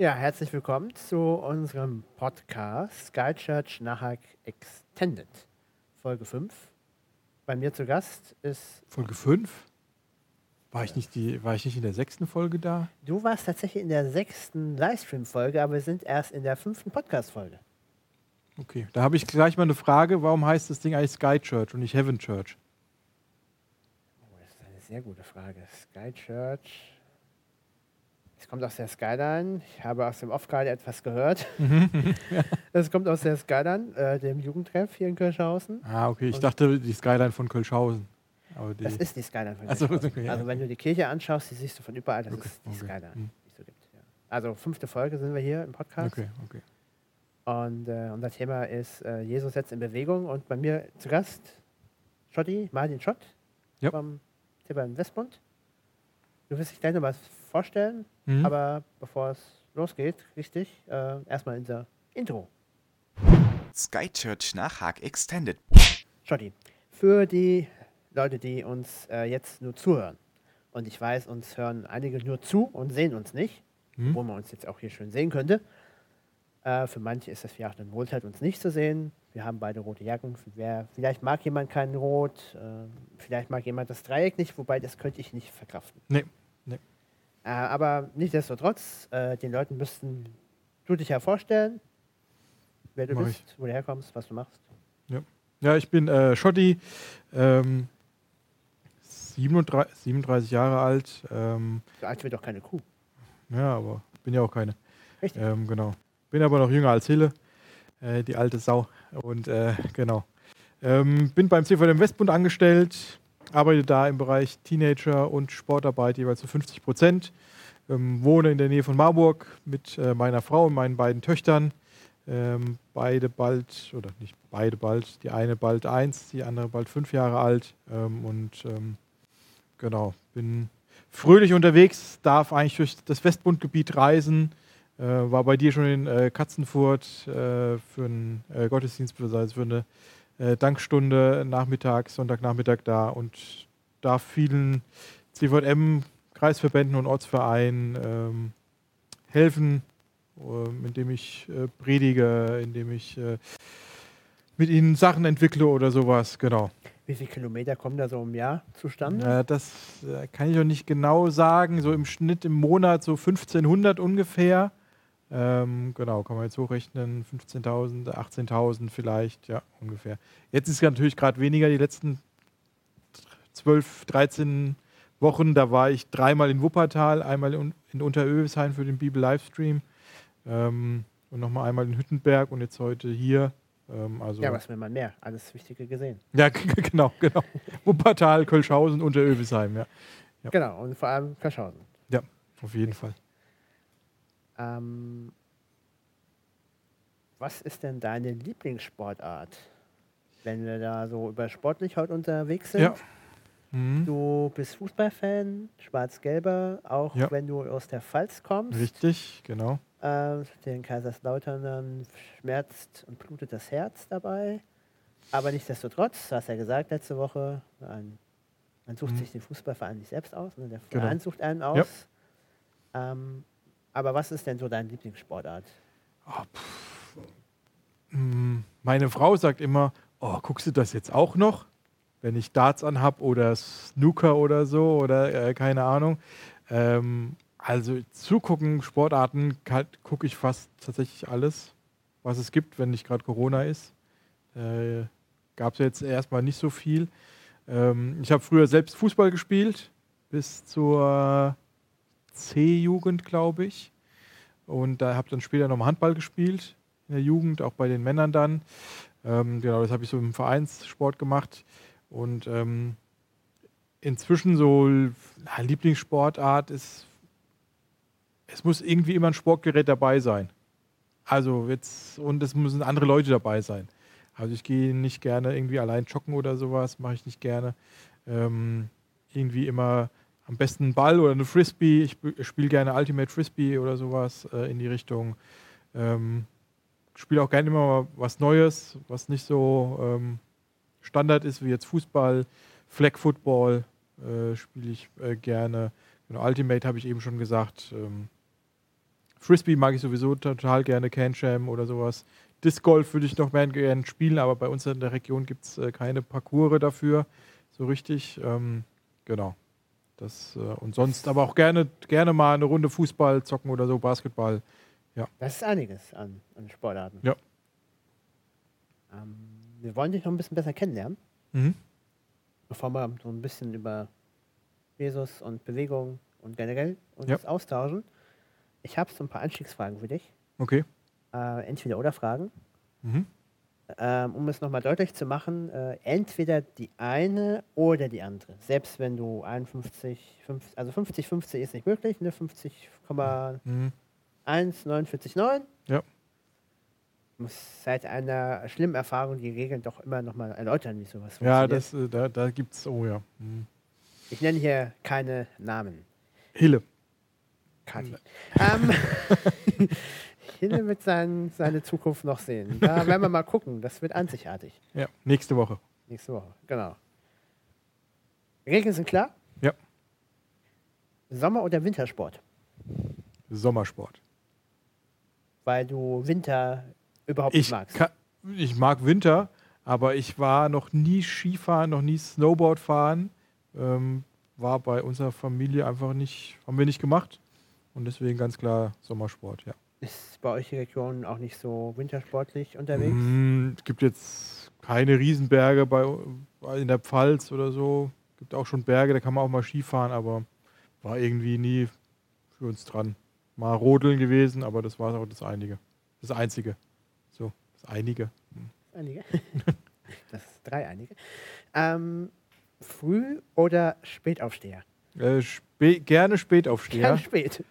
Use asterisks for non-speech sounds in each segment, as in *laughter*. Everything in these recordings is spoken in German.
Ja, herzlich willkommen zu unserem Podcast Sky Church Nahak Extended, Folge 5. Bei mir zu Gast ist. Folge 5? War ich, nicht die, war ich nicht in der sechsten Folge da? Du warst tatsächlich in der sechsten Livestream-Folge, aber wir sind erst in der fünften Podcast-Folge. Okay, da habe ich gleich mal eine Frage. Warum heißt das Ding eigentlich Sky Church und nicht Heaven Church? Oh, das ist eine sehr gute Frage. Sky Church. Es kommt aus der Skyline. Ich habe aus dem Off gerade etwas gehört. *laughs* Es kommt aus der Skyline, äh, dem Jugendtreff hier in Kirchhausen. Ah, okay. Ich dachte die Skyline von Kölschhausen. Aber die Das ist die Skyline von Ach so, Kirchhausen. okay, ja. Also wenn du die Kirche anschaust, die siehst du von überall, das Okay, ist die okay. Skyline, Hm. die es so gibt. Ja. Also fünfte Folge sind wir hier im Podcast. okay, okay. Und äh, unser Thema ist äh, Jesus setzt in Bewegung. Und bei mir zu Gast Schotti, Martin Schott Ja. vom Tippern Westbund. Du wirst dich gleich noch was vorstellen, Mhm. aber bevor es losgeht, richtig, äh, erstmal unser Intro. Sky Church nach Haag Extended. Schotti, für die Leute, die uns äh, jetzt nur zuhören, und ich weiß, uns hören einige nur zu und sehen uns nicht, Mhm. wo man uns jetzt auch hier schön sehen könnte. Äh, für manche ist das vielleicht eine Wohltat, uns nicht zu sehen. Wir haben beide rote Jacken. Wer, vielleicht mag jemand kein Rot, äh, vielleicht mag jemand das Dreieck nicht, wobei das könnte ich nicht verkraften. Nee. Äh, aber nichtsdestotrotz, äh, den Leuten müssten du dich ja vorstellen, wer du Mach bist, wo du herkommst, was du machst. Ja, ich bin äh, Schotti, ähm, 37, 37 Jahre alt. Ähm, So alt wird doch keine Kuh. ja, aber bin ja auch keine. Richtig. Ähm, genau. Bin aber noch jünger als Hille, äh, die alte Sau. Und äh, genau. Ähm, bin beim CVM Westbund angestellt, arbeite da im Bereich Teenager und Sportarbeit jeweils zu 50 Prozent. Ähm, wohne in der Nähe von Marburg mit äh, meiner Frau und meinen beiden Töchtern. Ähm, beide bald, oder nicht beide bald, die eine bald eins, die andere bald fünf Jahre alt. Ähm, und ähm, genau, bin fröhlich unterwegs, darf eigentlich durch das Westbundgebiet reisen. Äh, war bei dir schon in äh, Katzenfurt äh, für einen äh, Gottesdienst, beziehungsweise für eine äh, Dankstunde Nachmittag, Sonntagnachmittag da und darf vielen CVM, Kreisverbänden und Ortsvereinen ähm, helfen, ähm, indem ich äh, predige, indem ich äh, mit ihnen Sachen entwickle oder sowas, genau. Wie viele Kilometer kommen da so im Jahr zustande? Ja, das äh, kann ich noch nicht genau sagen. So im Schnitt im Monat so 1500 ungefähr. Ähm, genau, kann man jetzt hochrechnen. 15.000, 18.000 vielleicht, ja, ungefähr. Jetzt ist es natürlich gerade weniger. Die letzten 12, 13 Wochen, da war ich dreimal in Wuppertal, einmal in, in Unterövesheim für den Bibel-Livestream ähm, und nochmal einmal in Hüttenberg und jetzt heute hier. Ähm, also Ja, was will man mehr? Alles Wichtige gesehen. ja, *laughs* genau, genau. Wuppertal, Kölschhausen, Unterövesheim, ja. Ja. Genau, und vor allem Kirchhausen. Ja, auf jeden Fall. Ähm, was ist denn deine Lieblingssportart? Wenn wir da so über sportlich heute unterwegs sind. Ja. Mhm. Du bist Fußballfan, schwarz-gelber, auch Ja. wenn du aus der Pfalz kommst. Richtig, genau. Äh, den Kaiserslauternern schmerzt und blutet das Herz dabei. Aber nichtsdestotrotz, du hast ja gesagt letzte Woche, man, man sucht Mhm. sich den Fußballverein nicht selbst aus, ne? der Genau. Verein sucht einen aus. Ähm, aber was ist denn so deine Lieblingssportart? Mm, Meine Frau sagt immer, oh, guckst du das jetzt auch noch? Wenn ich Darts anhab oder Snooker oder so oder äh, keine Ahnung. Ähm, also zugucken, Sportarten, gucke ich fast tatsächlich alles, was es gibt, wenn nicht gerade Corona ist. Äh, Gab es jetzt erstmal nicht so viel. Ähm, ich habe früher selbst Fußball gespielt, bis zur C-Jugend, glaube ich. Und da habe dann später noch mal Handball gespielt in der Jugend, auch bei den Männern dann. Ähm, genau, das habe ich so im Vereinssport gemacht. Und ähm, inzwischen so na, Lieblingssportart ist, es muss irgendwie immer ein Sportgerät dabei sein. Also jetzt, und es müssen andere Leute dabei sein. Also ich gehe nicht gerne irgendwie allein joggen oder sowas, mache ich nicht gerne. Ähm, irgendwie immer am besten Ball oder eine Frisbee. Ich spiele gerne Ultimate Frisbee oder sowas äh, in die Richtung. Ähm, spiele auch gerne immer was Neues, was nicht so ähm, Standard ist wie jetzt Fußball, Flag Football äh, spiele ich äh, gerne. Genau, Ultimate habe ich eben schon gesagt. Ähm, Frisbee mag ich sowieso total gerne, Can-Jam oder sowas. Disc Golf würde ich noch mehr gerne spielen, aber bei uns in der Region gibt es äh, keine Parcours dafür, so richtig. Ähm, genau. Das, äh, und sonst aber auch gerne, gerne mal eine Runde Fußball zocken oder so, Basketball. Das ist einiges an, an Sportarten. Ja. Ähm, wir wollen dich noch ein bisschen besser kennenlernen, Mhm. bevor wir so ein bisschen über Jesus und Bewegung und generell uns Ja. austauschen. Ich habe so ein paar Einstiegsfragen für dich. Okay. Äh, entweder oder Fragen. Mhm. Ähm, um es nochmal deutlich zu machen, äh, entweder die eine oder die andere. Selbst wenn du 51, 50, also 50, 50 ist nicht möglich, ne? 50,1, Mhm. 49,9. Ja. Muss seit einer schlimmen Erfahrung die Regeln doch immer nochmal erläutern, wie sowas Ja, funktioniert. das, äh, da, da gibt es, oh ja. Mhm. Ich nenne hier keine Namen. Hille. Kati. ähm, *laughs* *laughs* Hille wird sein, seine Zukunft noch sehen. Da werden wir mal gucken. Das wird einzigartig. Ja, nächste Woche. Nächste Woche, genau. Regeln sind klar? Ja. Sommer- oder Wintersport? Sommersport. Weil du Winter überhaupt nicht Ich, magst. ka- ich mag Winter, aber ich war noch nie Skifahren, noch nie Snowboard fahren. Ähm, war bei unserer Familie einfach nicht, haben wir nicht gemacht. Und deswegen ganz klar Sommersport, ja. Ist bei euch die Region auch nicht so wintersportlich unterwegs? Mm, es gibt jetzt keine Riesenberge bei, in der Pfalz oder so. Es gibt auch schon Berge, da kann man auch mal Skifahren, aber war irgendwie nie für uns dran. Mal rodeln gewesen, aber das war auch das Einige. Das Einzige. So, das Einige. Einige. *laughs* das ist drei einige. Ähm, Früh- oder Spätaufsteher? Äh, spä gerne Spätaufsteher. Ganz spät.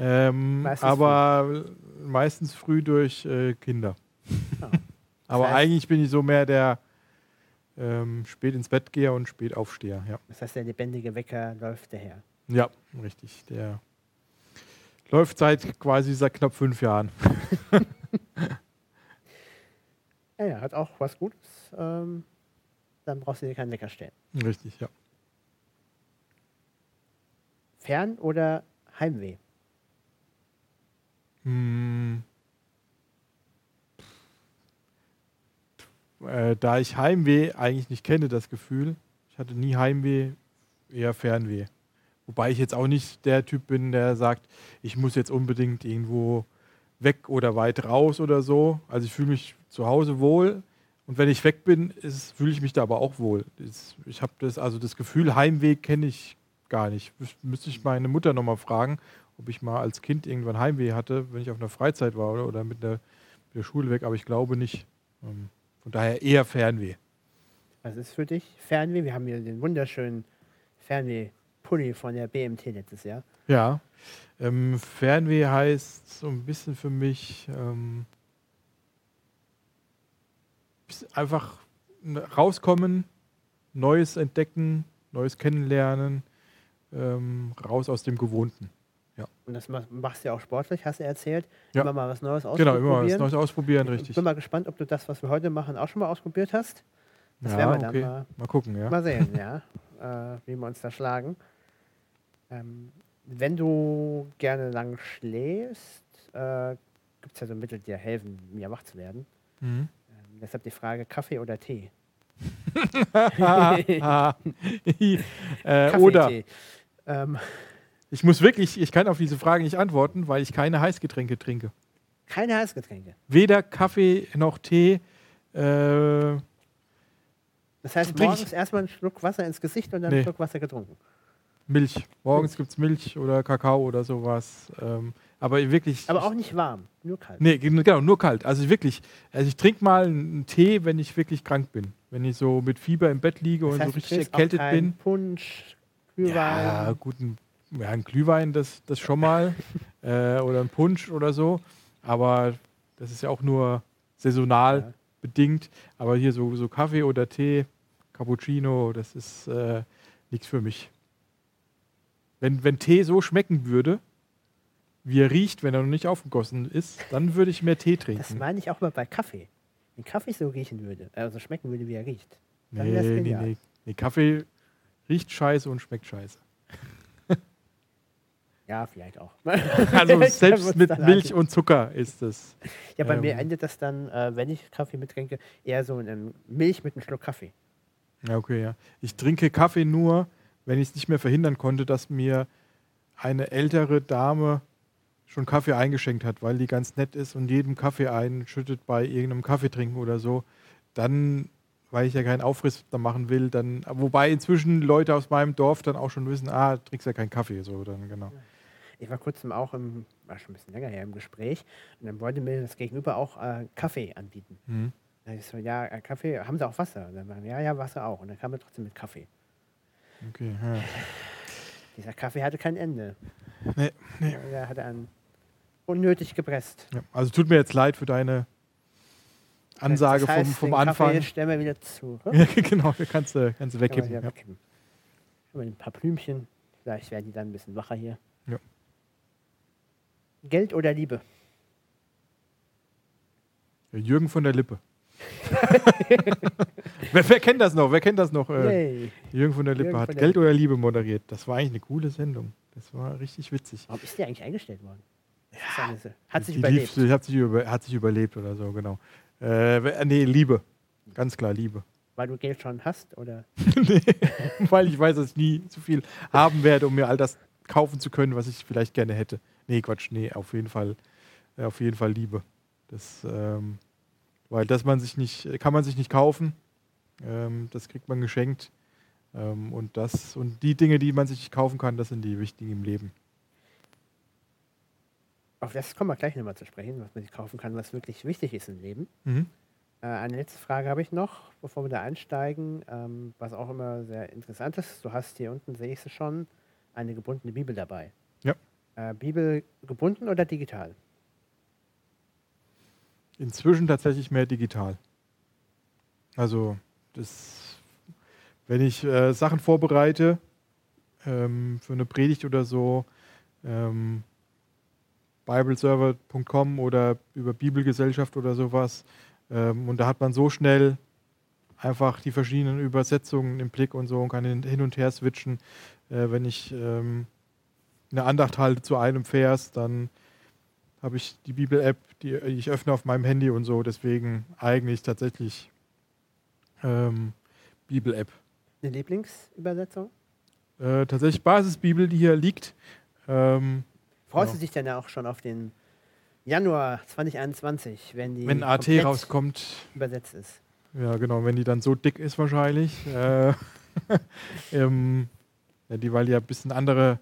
Ähm, Meistens aber meistens früh durch äh, Kinder. Ja. *laughs* aber heißt- eigentlich bin ich so mehr der ähm, spät ins Bett geher und spät aufsteher. Ja. Das heißt, der lebendige Wecker läuft daher. ja, richtig. Der läuft seit quasi seit knapp fünf Jahren. *laughs* Ja, ja, hat auch was Gutes. Ähm, dann brauchst du dir keinen Wecker stellen. richtig, ja. Fern- oder Heimweh? Hm. Äh, da ich Heimweh eigentlich nicht kenne, das Gefühl, ich hatte nie Heimweh, eher Fernweh. Wobei ich jetzt auch nicht der Typ bin, der sagt, ich muss jetzt unbedingt irgendwo weg oder weit raus oder so. Also ich fühle mich zu Hause wohl und wenn ich weg bin, fühle ich mich da aber auch wohl. Ich habe das, also das Gefühl Heimweh kenne ich gar nicht. Müs- Müsste ich meine Mutter nochmal fragen, ob ich mal als Kind irgendwann Heimweh hatte, wenn ich auf einer Freizeit war oder, oder mit, der, mit der Schule weg, aber ich glaube nicht. Ähm, von daher eher Fernweh. Was ist für dich Fernweh? Wir haben hier den wunderschönen Fernweh-Pulli von der BMT letztes Jahr. Ja. Ähm, Fernweh heißt so ein bisschen für mich ähm, einfach rauskommen, Neues entdecken, Neues kennenlernen, ähm, raus aus dem Gewohnten. Und das mach- machst du ja auch sportlich, hast du erzählt. Ja. Immer mal was Neues Genau, ausprobieren. immer was Neues ausprobieren, Ich richtig. bin mal gespannt, ob du das, was wir heute machen, auch schon mal ausprobiert hast. Das ja, werden wir dann okay. mal, Mal gucken, ja. mal sehen, *laughs* ja, äh, wie wir uns da schlagen. Ähm, wenn du gerne lang schläfst, äh, gibt es ja so Mittel, die dir helfen, mir wach zu werden. Mhm. Ähm, deshalb die Frage, Kaffee oder Tee? *laughs* *laughs* äh, Kaffee, oder Tee. Ähm, ich muss wirklich, ich kann auf diese Frage nicht antworten, weil ich keine Heißgetränke trinke. keine Heißgetränke. Weder Kaffee noch Tee. Äh, Das heißt, morgens erstmal einen Schluck Wasser ins Gesicht und dann Nee. einen Schluck Wasser getrunken. Milch. Morgens gibt es Milch oder Kakao oder sowas. Ähm, aber wirklich. Aber auch nicht warm, nur kalt. Nee, gen- genau, nur kalt. Also wirklich. Also ich trinke mal einen Tee, wenn ich wirklich krank bin. Wenn ich so mit Fieber im Bett liege das und heißt, so du richtig erkältet bin. Punsch, Glühwein. Ja, gut, ein, ja, ein Glühwein, das, das schon mal. *laughs* äh, oder ein Punsch oder so. Aber das ist ja auch nur saisonal Ja. bedingt. Aber hier so, so Kaffee oder Tee, Cappuccino, das ist äh, nichts für mich. Wenn, wenn Tee so schmecken würde, wie er riecht, wenn er noch nicht aufgegossen ist, dann würde ich mehr Tee Das trinken. meine ich auch mal bei Kaffee. Wenn Kaffee so riechen würde, also schmecken würde, wie er riecht. dann Nee, nee, nee, nee. Kaffee riecht scheiße und schmeckt scheiße. Ja, vielleicht auch. *laughs* Also *laughs* selbst mit Milch und Zucker ist es. Ja, bei mir ähm, endet das dann, äh, wenn ich Kaffee mittrinke, eher so in einem Milch mit einem Schluck Kaffee. Ja, okay, ja. Ich trinke Kaffee nur, wenn ich es nicht mehr verhindern konnte, dass mir eine ältere Dame schon Kaffee eingeschenkt hat, weil die ganz nett ist und jedem Kaffee einschüttet bei irgendeinem Kaffee trinken oder so. Dann, weil ich ja keinen Aufriss da machen will, dann, wobei inzwischen Leute aus meinem Dorf dann auch schon wissen, ah, trinkst ja keinen Kaffee, so dann, genau. Ich war kurzem auch im, war schon ein bisschen länger her im Gespräch und dann wollte mir das Gegenüber auch äh, Kaffee anbieten. Mhm. Da hab ich so, ja, äh, Kaffee, haben Sie auch Wasser? Und dann waren ja, ja, Wasser auch. Und dann kam er trotzdem mit Kaffee. Okay, ja. *sighs* Dieser Kaffee hatte kein Ende. Nee, nee. Der hatte einen unnötig gepresst. Ja. Also tut mir jetzt leid für deine Ansage das heißt, vom, vom den Anfang. Kaffee stellen wir wieder zu. *laughs* Ja, genau, kannst du, kannst du Kann man wegkippen. wieder Ja. wegkippen. Wir ein paar Blümchen. Vielleicht werden die dann ein bisschen wacher hier. Ja. Geld oder Liebe? Jürgen von der Lippe. *laughs* wer, wer kennt das noch? Wer kennt das noch? Äh, Yay. Jürgen von der Lippe Jürgen hat der Geld Lippe. oder Liebe moderiert. Das war eigentlich eine coole Sendung. Das war richtig witzig. Warum ist die eigentlich eingestellt worden? Se- hat sich überlebt. Lief, hat, sich über, hat sich überlebt oder so, genau. Äh, nee, Liebe. Ganz klar, Liebe. Weil du Geld schon hast? Oder? *laughs* nee, weil ich weiß, dass ich nie zu viel haben werde, um mir all das kaufen zu können, was ich vielleicht gerne hätte. Nee, Quatsch, nee, auf jeden Fall, äh, auf jeden Fall Liebe. Das, ähm, weil das man sich nicht, kann man sich nicht kaufen. Ähm, das kriegt man geschenkt. Ähm, und das und die Dinge, die man sich nicht kaufen kann, das sind die wichtigen im Leben. Auf das kommen wir gleich nochmal zu sprechen, was man sich kaufen kann, was wirklich wichtig ist im Leben. Mhm. Äh, eine letzte Frage habe ich noch, bevor wir da einsteigen, ähm, was auch immer sehr interessant ist. Du hast hier unten, sehe ich sie schon, eine gebundene Bibel dabei. Ja. Äh, Bibel gebunden oder digital? Inzwischen tatsächlich mehr digital. Also, das, wenn ich äh, Sachen vorbereite ähm, für eine Predigt oder so, ähm, bibleserver.com oder über Bibelgesellschaft oder sowas, ähm, und da hat man so schnell einfach die verschiedenen Übersetzungen im Blick und so und kann hin und her switchen. Äh, wenn ich ähm, eine Andacht halte zu einem Vers, dann habe ich die Bibel-App, die ich öffne auf meinem Handy und so. Deswegen eigentlich tatsächlich ähm, Bibel-App. Eine Lieblingsübersetzung? Äh, tatsächlich Basisbibel, die hier liegt. Ähm, Freust Ja. du dich denn auch schon auf den Januar 2021, wenn die wenn AT rauskommt, übersetzt ist? ja genau, wenn die dann so dick ist wahrscheinlich. Äh, *laughs* ähm, ja, die, weil die ja ein bisschen andere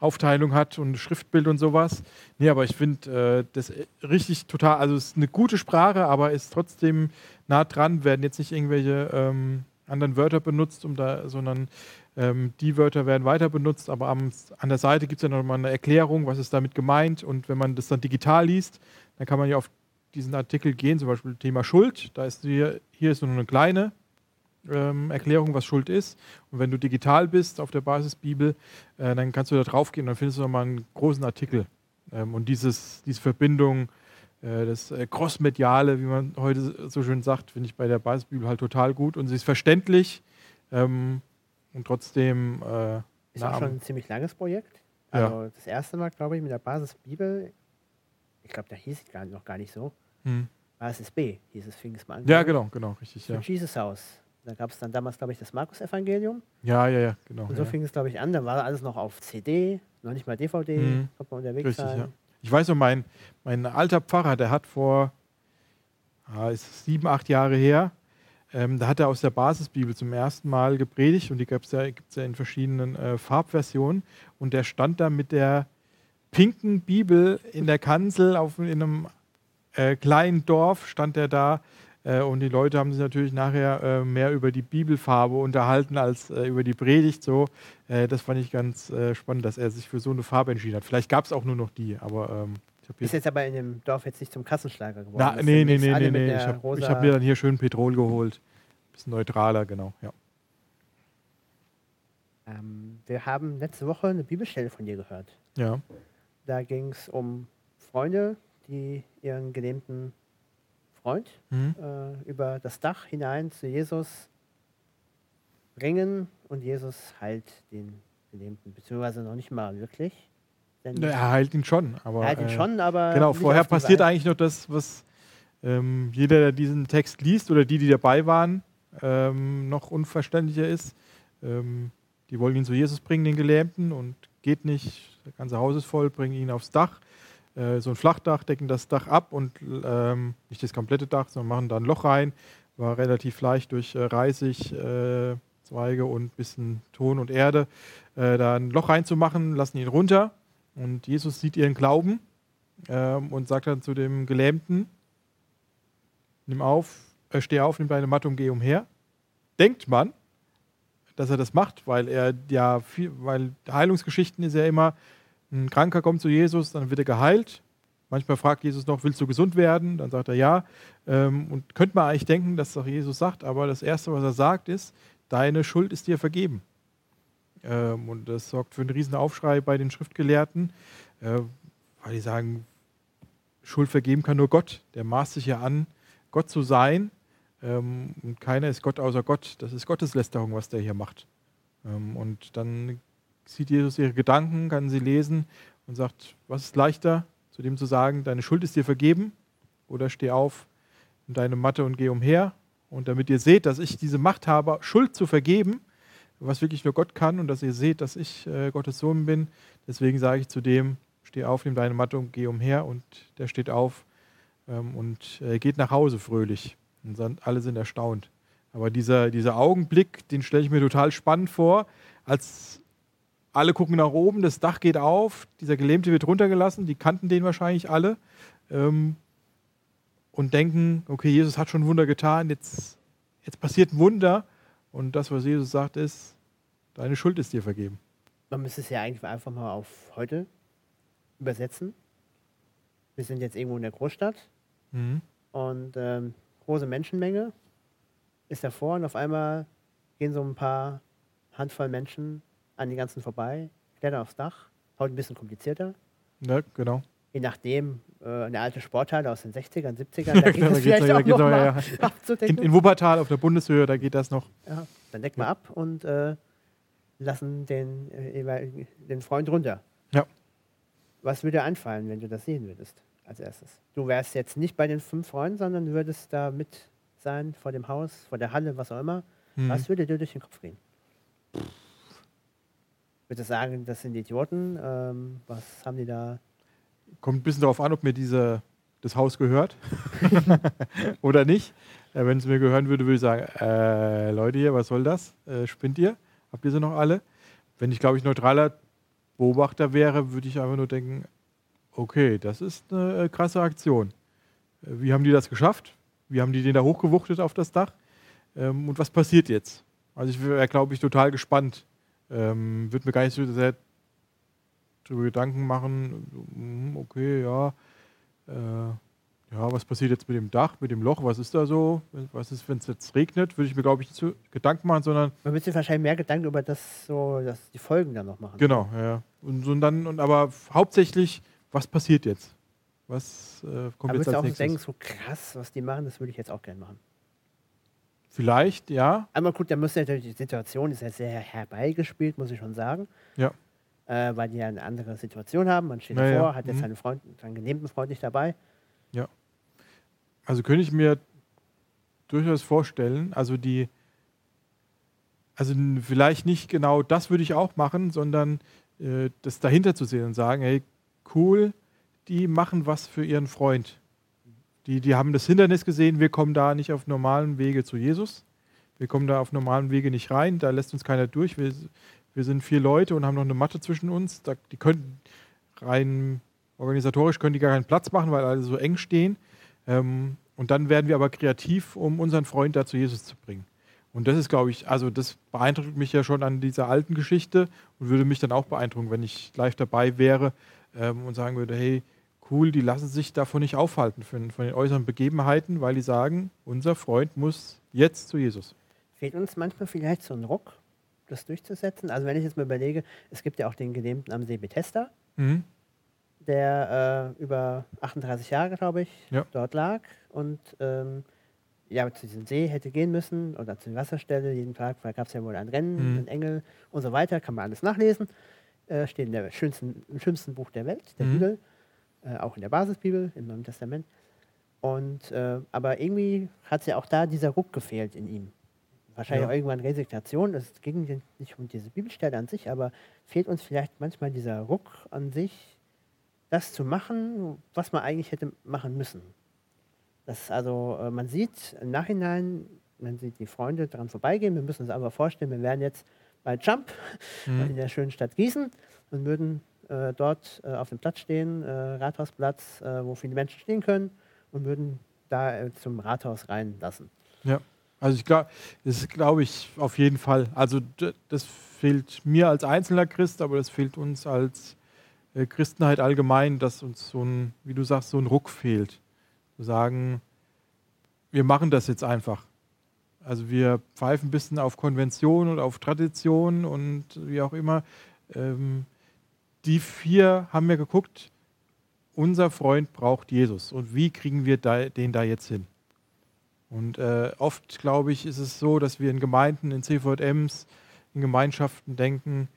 Aufteilung hat und Schriftbild und sowas. Nee, aber ich finde äh, das richtig total, also es ist eine gute Sprache, aber ist trotzdem nah dran, werden jetzt nicht irgendwelche ähm, anderen Wörter benutzt, um da, sondern ähm, die Wörter werden weiter benutzt, aber am, an der Seite gibt es ja nochmal eine Erklärung, was ist damit gemeint und wenn man das dann digital liest, dann kann man ja auf diesen Artikel gehen, zum Beispiel Thema Schuld, da ist hier, hier ist nur eine kleine ähm, Erklärung, was Schuld ist. Und wenn du digital bist auf der Basisbibel, äh, dann kannst du da drauf gehen und dann findest du nochmal einen großen Artikel. Ähm, und dieses, diese Verbindung, äh, das äh, Crossmediale, wie man heute so schön sagt, finde ich bei der Basisbibel halt total gut. Und sie ist verständlich ähm, und trotzdem äh, Ist auch schon ein ziemlich langes Projekt. Ja. Also das erste Mal, glaube ich, mit der Basisbibel, ich glaube, da hieß es noch gar nicht so. Hm. Basis B hieß es, fing es mal an. Ja, genau, genau, richtig. Für Ja, Jesus House. Da gab es dann damals, glaube ich, das Markus-Evangelium. ja, ja, ja genau. Und so ja. fing es, glaube ich, an. Da war alles noch auf CD, noch nicht mal DVD. Mhm. Konnte man unterwegs Richtig, sein. ja. Ich weiß noch, mein, mein alter Pfarrer, der hat vor ah, ist sieben, acht Jahre her, ähm, da hat er aus der Basisbibel zum ersten Mal gepredigt und die gibt es ja, gibt's ja in verschiedenen äh, Farbversionen. Und der stand da mit der pinken Bibel in der Kanzel auf, in einem äh, kleinen Dorf, stand er da. Äh, und die Leute haben sich natürlich nachher äh, mehr über die Bibelfarbe unterhalten als äh, über die Predigt. So, äh, das fand ich ganz äh, spannend, dass er sich für so eine Farbe entschieden hat. Vielleicht gab es auch nur noch die, aber ähm, Ist jetzt aber in dem Dorf jetzt nicht zum Kassenschlager geworden. na, Das nee, nee, nee, nee, nee. Ich habe hab mir dann hier schön Petrol geholt. Bisschen neutraler, genau. Ja. ähm, wir haben letzte Woche eine Bibelstelle von dir gehört. ja. Da ging es um Freunde, die ihren gelähmten Freund Mhm. äh, über das Dach hinein zu Jesus bringen und Jesus heilt den Gelähmten, beziehungsweise noch nicht mal wirklich. Denn Er heilt ihn schon, aber. er hat ihn äh, schon, aber. Genau, vorher passiert Weise. eigentlich noch das, was ähm, jeder, der diesen Text liest oder die, die dabei waren, ähm, noch unverständlicher ist. Ähm, die wollen ihn zu Jesus bringen, den Gelähmten, und geht nicht. Das ganze Haus ist voll, bringen ihn aufs Dach. Äh, so ein Flachdach, decken das Dach ab und ähm, nicht das komplette Dach, sondern machen da ein Loch rein. War relativ leicht durch äh, Reisig, äh, Zweige und ein bisschen Ton und Erde äh, da ein Loch reinzumachen, lassen ihn runter. Und Jesus sieht ihren Glauben ähm, und sagt dann zu dem Gelähmten, nimm auf, äh, steh auf, nimm deine Matte und geh umher. Denkt man, dass er das macht, weil er ja viel, weil Heilungsgeschichten ist ja immer, ein Kranker kommt zu Jesus, dann wird er geheilt. Manchmal fragt Jesus noch, willst du gesund werden? Dann sagt er ja. Ähm, und könnte man eigentlich denken, dass das Jesus sagt, aber das Erste, was er sagt, ist, deine Schuld ist dir vergeben. Ähm, und das sorgt für einen riesen Aufschrei bei den Schriftgelehrten, äh, weil die sagen, Schuld vergeben kann nur Gott. Der maßt sich ja an, Gott zu sein. Ähm, und keiner ist Gott außer Gott. Das ist Gotteslästerung, was der hier macht. Und dann sieht Jesus ihre Gedanken, kann sie lesen und sagt, was ist leichter, zu dem zu sagen, deine Schuld ist dir vergeben oder steh auf in deine Matte und geh umher. Und damit ihr seht, dass ich diese Macht habe, Schuld zu vergeben, was wirklich nur Gott kann und dass ihr seht, dass ich äh, Gottes Sohn bin, deswegen sage ich zu dem, steh auf, nimm deine Matte und geh umher und der steht auf ähm, und äh, geht nach Hause fröhlich. Und alle sind erstaunt. Aber dieser, dieser Augenblick, den stelle ich mir total spannend vor, als alle gucken nach oben, das Dach geht auf, dieser Gelähmte wird runtergelassen, die kannten den wahrscheinlich alle ähm, und denken, okay, Jesus hat schon Wunder getan, jetzt, jetzt passiert ein Wunder und das, was Jesus sagt, ist, deine Schuld ist dir vergeben. Man müsste es ja eigentlich einfach mal auf heute übersetzen. Wir sind jetzt irgendwo in der Großstadt Mhm. und ähm, große Menschenmenge ist davor und auf einmal gehen so ein paar Handvoll Menschen an die ganzen vorbei, klettern aufs Dach, heute ein bisschen komplizierter. Ja, genau. Je nachdem, äh, eine alte Sporthalle aus den 60ern, 70ern, *laughs* da geht genau, es da geht's vielleicht noch- da auch geht's noch noch, mal *laughs* ja, In, abzudecken. in Wuppertal auf der Bundeshöhe, da geht das noch. Ja, dann deckt man ab und äh, lassen den, äh, den Freund runter. Ja. Was würde dir einfallen, wenn du das sehen würdest als erstes? Du wärst jetzt nicht bei den fünf Freunden, sondern du würdest da mit sein, vor dem Haus, vor der Halle, was auch immer. Mhm. Was würde dir durch den Kopf gehen? Würdest du sagen, das sind Idioten? Ähm, was haben die da? Kommt ein bisschen darauf an, ob mir diese, das Haus gehört *laughs* *laughs* oder nicht. Äh, Wenn es mir gehören würde, würde ich sagen, äh, Leute hier, was soll das? Äh, spinnt ihr? Habt ihr sie noch alle? Wenn ich, glaube ich, neutraler Beobachter wäre, würde ich einfach nur denken, okay, das ist eine äh, krasse Aktion. Äh, Wie haben die das geschafft? Wie haben die den da hochgewuchtet auf das Dach? Ähm, und was passiert jetzt? Also ich wäre, glaube ich, total gespannt. Ähm, würde mir gar nicht so sehr darüber Gedanken machen, hm, okay, ja, äh, ja, was passiert jetzt mit dem Dach, mit dem Loch, was ist da so, was ist, wenn es jetzt regnet, würde ich mir, glaube ich, nicht so Gedanken machen, sondern, Man sich wahrscheinlich mehr Gedanken über das so, dass die Folgen dann noch machen. genau, ja. Und, und dann, und aber hauptsächlich, was passiert jetzt? Was äh, kommt Aber jetzt als auch nächstes? denken, so krass, was die machen, das würde ich jetzt auch gerne machen. Vielleicht, ja, Einmal gut, da muss natürlich die Situation ist ja sehr herbeigespielt, muss ich schon sagen. Ja. Äh, weil die ja eine andere Situation haben. Man steht Ja, davor, ja. hat jetzt Mhm. seinen Freund, seinen gelähmten Freund nicht dabei. Also könnte ich mir durchaus vorstellen, also die, also vielleicht nicht genau das würde ich auch machen, sondern äh, das dahinter zu sehen und sagen, hey, cool, die machen was für ihren Freund. Die, die haben das Hindernis gesehen, wir kommen da nicht auf normalen Wege zu Jesus. Wir kommen da auf normalen Wege nicht rein, da lässt uns keiner durch. Wir, wir sind vier Leute und haben noch eine Matte zwischen uns. Da, die können rein organisatorisch können die gar keinen Platz machen, weil alle so eng stehen. Ähm, und dann werden wir aber kreativ, um unseren Freund da zu Jesus zu bringen. Und das ist, glaube ich, also das beeindruckt mich ja schon an dieser alten Geschichte und würde mich dann auch beeindrucken, wenn ich live dabei wäre ähm, und sagen würde, hey, cool, die lassen sich davon nicht aufhalten, von, von den äußeren Begebenheiten, weil die sagen, unser Freund muss jetzt zu Jesus. Fehlt uns manchmal vielleicht so ein Ruck, das durchzusetzen? Also wenn ich jetzt mal überlege, es gibt ja auch den Gelähmten am See Bethesda, Mhm. der äh, über 38 Jahre, glaube ich, Ja. dort lag und ähm, ja, zu diesem See hätte gehen müssen oder zur Wasserstelle jeden Tag, weil gab es ja wohl ein Rennen, Mhm. ein Engel und so weiter, kann man alles nachlesen. äh, steht in der schönsten, im schönsten Buch der Welt, der Mhm. Bibel, äh, auch in der Basisbibel, im Neuen Testament. Und, äh, aber irgendwie hat ja auch da dieser Ruck gefehlt in ihm. Wahrscheinlich Ja. irgendwann Resignation. Es ging nicht um diese Bibelstelle an sich, aber fehlt uns vielleicht manchmal dieser Ruck an sich, das zu machen, was man eigentlich hätte machen müssen. Das also, äh, man sieht im Nachhinein, man sieht die Freunde daran vorbeigehen. Wir müssen uns aber vorstellen, wir wären jetzt bei Jump *laughs* in der schönen Stadt Gießen und würden äh, dort äh, auf dem Platz stehen, äh, Rathausplatz, äh, wo viele Menschen stehen können und würden da äh, zum Rathaus reinlassen. Ja, also ich glaube, das glaube ich auf jeden Fall. Also das fehlt mir als einzelner Christ, aber das fehlt uns als Christenheit allgemein, dass uns so ein, wie du sagst, so ein Ruck fehlt. Zu sagen, wir machen das jetzt einfach. Also wir pfeifen ein bisschen auf Konvention und auf Tradition und wie auch immer. Ähm, die vier haben ja geguckt, unser Freund braucht Jesus. Und wie kriegen wir da, den da jetzt hin? Und äh, oft, glaube ich, ist es so, dass wir in Gemeinden, in CVMs, in Gemeinschaften denken,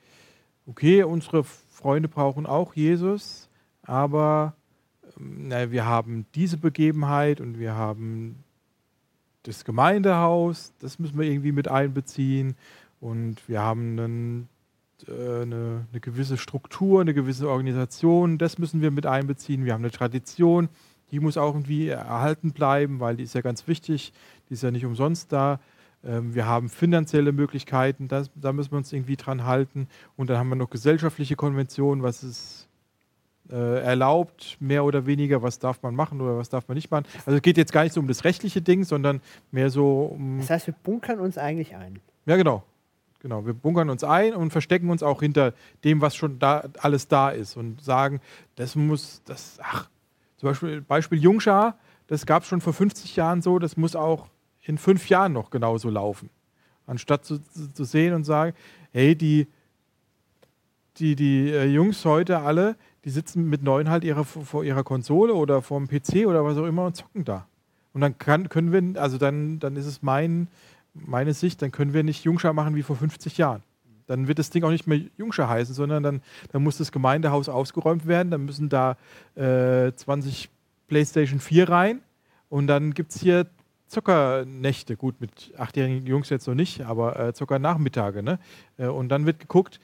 okay, unsere Freunde brauchen auch Jesus, aber ähm, na, wir haben diese Begebenheit und wir haben das Gemeindehaus, das müssen wir irgendwie mit einbeziehen. Und wir haben einen, eine, eine gewisse Struktur, eine gewisse Organisation, das müssen wir mit einbeziehen, wir haben eine Tradition, die muss auch irgendwie erhalten bleiben, weil die ist ja ganz wichtig, die ist ja nicht umsonst da. Ähm, wir haben finanzielle Möglichkeiten, das, da müssen wir uns irgendwie dran halten. Und dann haben wir noch gesellschaftliche Konventionen, was es äh, erlaubt, mehr oder weniger, was darf man machen oder was darf man nicht machen. Also es geht jetzt gar nicht so um das rechtliche Ding, sondern mehr so um. Das heißt, wir bunkern uns eigentlich ein. Ja, genau. Genau, wir bunkern uns ein und verstecken uns auch hinter dem, was schon da alles da ist und sagen, das muss, das, ach, zum Beispiel, Beispiel Jungschar, das gab es schon vor 50 Jahren so, das muss auch in fünf Jahren noch genauso laufen. Anstatt zu, zu, zu sehen und sagen, hey, die, die, die äh, Jungs heute alle, die sitzen mit neun halt ihrer, vor ihrer Konsole oder vor dem PC oder was auch immer und zocken da. Und dann kann, können wir, also dann, dann ist es mein, meine Sicht, dann können wir nicht Jungschar machen wie vor 50 Jahren. Dann wird das Ding auch nicht mehr Jungschar heißen, sondern dann, dann muss das Gemeindehaus ausgeräumt werden, dann müssen da äh, 20 PlayStation 4 rein und dann gibt es hier Zockernächte. Gut, mit achtjährigen Jungs jetzt noch nicht, aber äh, Zockernachmittage. Ne? Äh, und dann wird geguckt,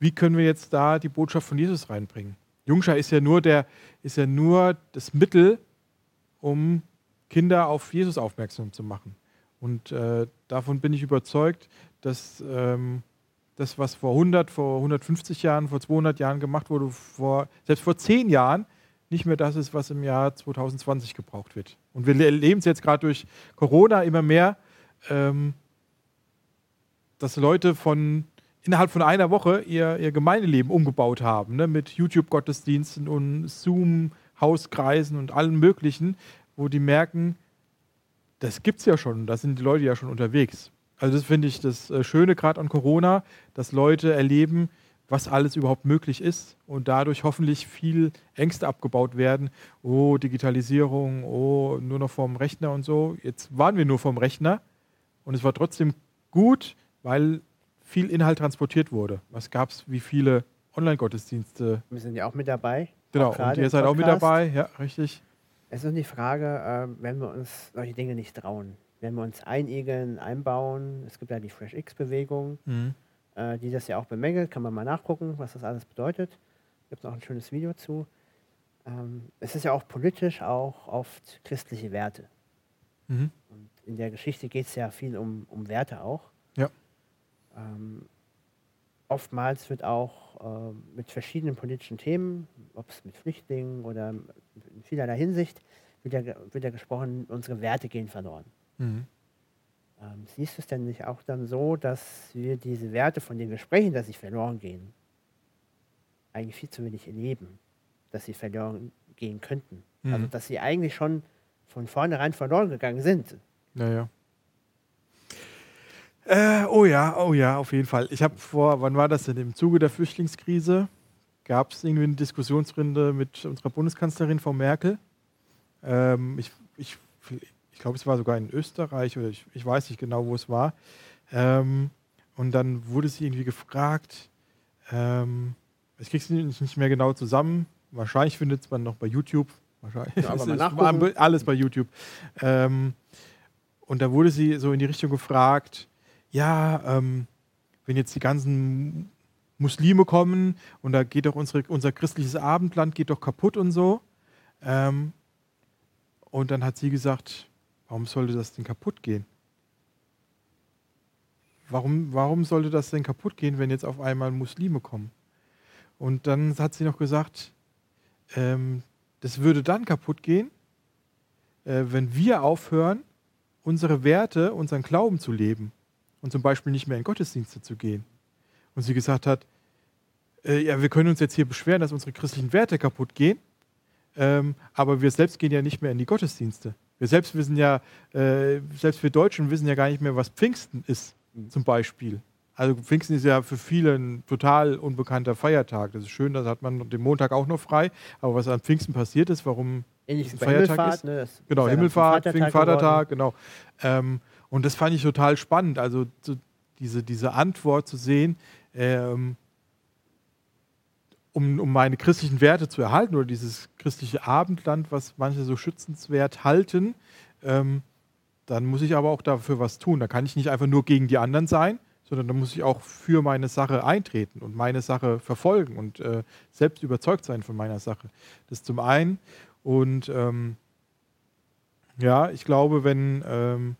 wie können wir jetzt da die Botschaft von Jesus reinbringen. Jungschar ist ja nur, der, ist ja nur das Mittel, um Kinder auf Jesus aufmerksam zu machen. Und äh, davon bin ich überzeugt, dass ähm, das, was vor 100, vor 150 Jahren, vor 200 Jahren gemacht wurde, vor, selbst vor 10 Jahren, nicht mehr das ist, was im Jahr 2020 gebraucht wird. Und wir erleben es jetzt gerade durch Corona immer mehr, ähm, dass Leute von innerhalb von einer Woche ihr, ihr Gemeindeleben umgebaut haben, ne? mit YouTube-Gottesdiensten und Zoom-Hauskreisen und allem Möglichen, wo die merken, das gibt es ja schon, da sind die Leute ja schon unterwegs. Also das finde ich das äh, Schöne gerade an Corona, dass Leute erleben, was alles überhaupt möglich ist und dadurch hoffentlich viel Ängste abgebaut werden. Oh, Digitalisierung, oh, nur noch vorm Rechner und so. Jetzt waren wir nur vorm Rechner und es war trotzdem gut, weil viel Inhalt transportiert wurde. Was gab es, wie viele Online-Gottesdienste? Wir sind ja auch mit dabei. Genau, und ihr seid auch mit Podcast. dabei, ja, richtig. Es ist die Frage, äh, wenn wir uns solche Dinge nicht trauen, wenn wir uns einigeln, einbauen. Es gibt ja die Fresh X-Bewegung, Mhm. äh, die das ja auch bemängelt. Kann man mal nachgucken, was das alles bedeutet. Gibt es auch ein schönes Video zu. Ähm, es ist ja auch politisch auch oft christliche Werte. Mhm. Und in der Geschichte geht es ja viel um, um Werte auch. Ja. Ähm, oftmals wird auch äh, mit verschiedenen politischen Themen, ob es mit Flüchtlingen oder in vielerlei Hinsicht, wird ja, wird ja gesprochen, unsere Werte gehen verloren. Mhm. Ähm, siehst du es denn nicht auch dann so, dass wir diese Werte, von denen wir sprechen, dass sie verloren gehen, eigentlich viel zu wenig erleben, dass sie verloren gehen könnten? Also, Mhm. dass sie eigentlich schon von vornherein verloren gegangen sind. Naja. Äh, oh ja, oh ja, auf jeden Fall. Ich habe vor, wann war das denn? Im Zuge der Flüchtlingskrise gab es irgendwie eine Diskussionsrunde mit unserer Bundeskanzlerin Frau Merkel. Ähm, ich ich, ich glaube, es war sogar in Österreich oder ich, ich weiß nicht genau, wo es war. Ähm, und dann wurde sie irgendwie gefragt, ähm, Ich kriege es nicht nicht mehr genau zusammen. Wahrscheinlich findet man noch bei YouTube. Wahrscheinlich. Ja, aber *laughs* Es mal alles bei YouTube. Ähm, und da wurde sie so in die Richtung gefragt, ja, ähm, wenn jetzt die ganzen Muslime kommen und da geht doch unsere, unser christliches Abendland geht doch kaputt und so. Ähm, und dann hat sie gesagt, warum sollte das denn kaputt gehen? Warum, warum sollte das denn kaputt gehen, wenn jetzt auf einmal Muslime kommen? Und dann hat sie noch gesagt, ähm, das würde dann kaputt gehen, äh, wenn wir aufhören, unsere Werte, unseren Glauben zu leben und zum Beispiel nicht mehr in Gottesdienste zu gehen. Und sie gesagt hat, äh, ja, wir können uns jetzt hier beschweren, dass unsere christlichen Werte kaputt gehen, ähm, aber wir selbst gehen ja nicht mehr in die Gottesdienste. Wir selbst wissen ja, äh, selbst wir Deutschen wissen ja gar nicht mehr, was Pfingsten ist, zum Beispiel. Also Pfingsten ist ja für viele ein total unbekannter Feiertag. Das ist schön, da hat man den Montag auch noch frei. Aber was an Pfingsten passiert ist, warum Ähnlich wie ein bei Feiertag Himmelfahrt. ist. Ne? Genau, Himmelfahrt, Vatertag Vatertag genau. Ähm, und das fand ich total spannend, also so diese, diese Antwort zu sehen, ähm, um, um meine christlichen Werte zu erhalten oder dieses christliche Abendland, was manche so schützenswert halten, ähm, dann muss ich aber auch dafür was tun. Da kann ich nicht einfach nur gegen die anderen sein, sondern da muss ich auch für meine Sache eintreten und meine Sache verfolgen und äh, selbst überzeugt sein von meiner Sache. Das zum einen. Und ähm, ja, ich glaube, wenn ähm,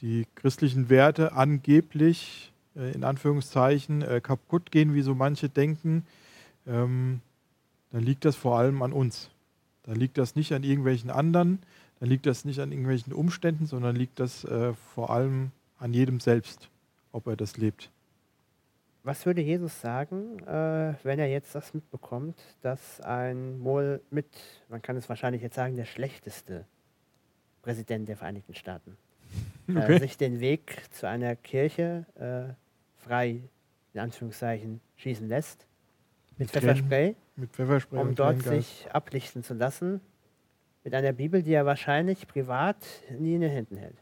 die christlichen Werte angeblich äh, in Anführungszeichen äh, kaputt gehen, wie so manche denken, ähm, dann liegt das vor allem an uns. Da liegt das nicht an irgendwelchen anderen, dann liegt das nicht an irgendwelchen Umständen, sondern liegt das äh, vor allem an jedem selbst, ob er das lebt. Was würde Jesus sagen, äh, wenn er jetzt das mitbekommt, dass ein wohl mit, man kann es wahrscheinlich jetzt sagen, der schlechteste Präsident der Vereinigten Staaten äh, Okay. sich den Weg zu einer Kirche äh, frei, in Anführungszeichen, schießen lässt, mit Tränen- Pfefferspray, Mit Pfefferspray um dort sich ablichten zu lassen, mit einer Bibel, die er wahrscheinlich privat nie in den Händen hält.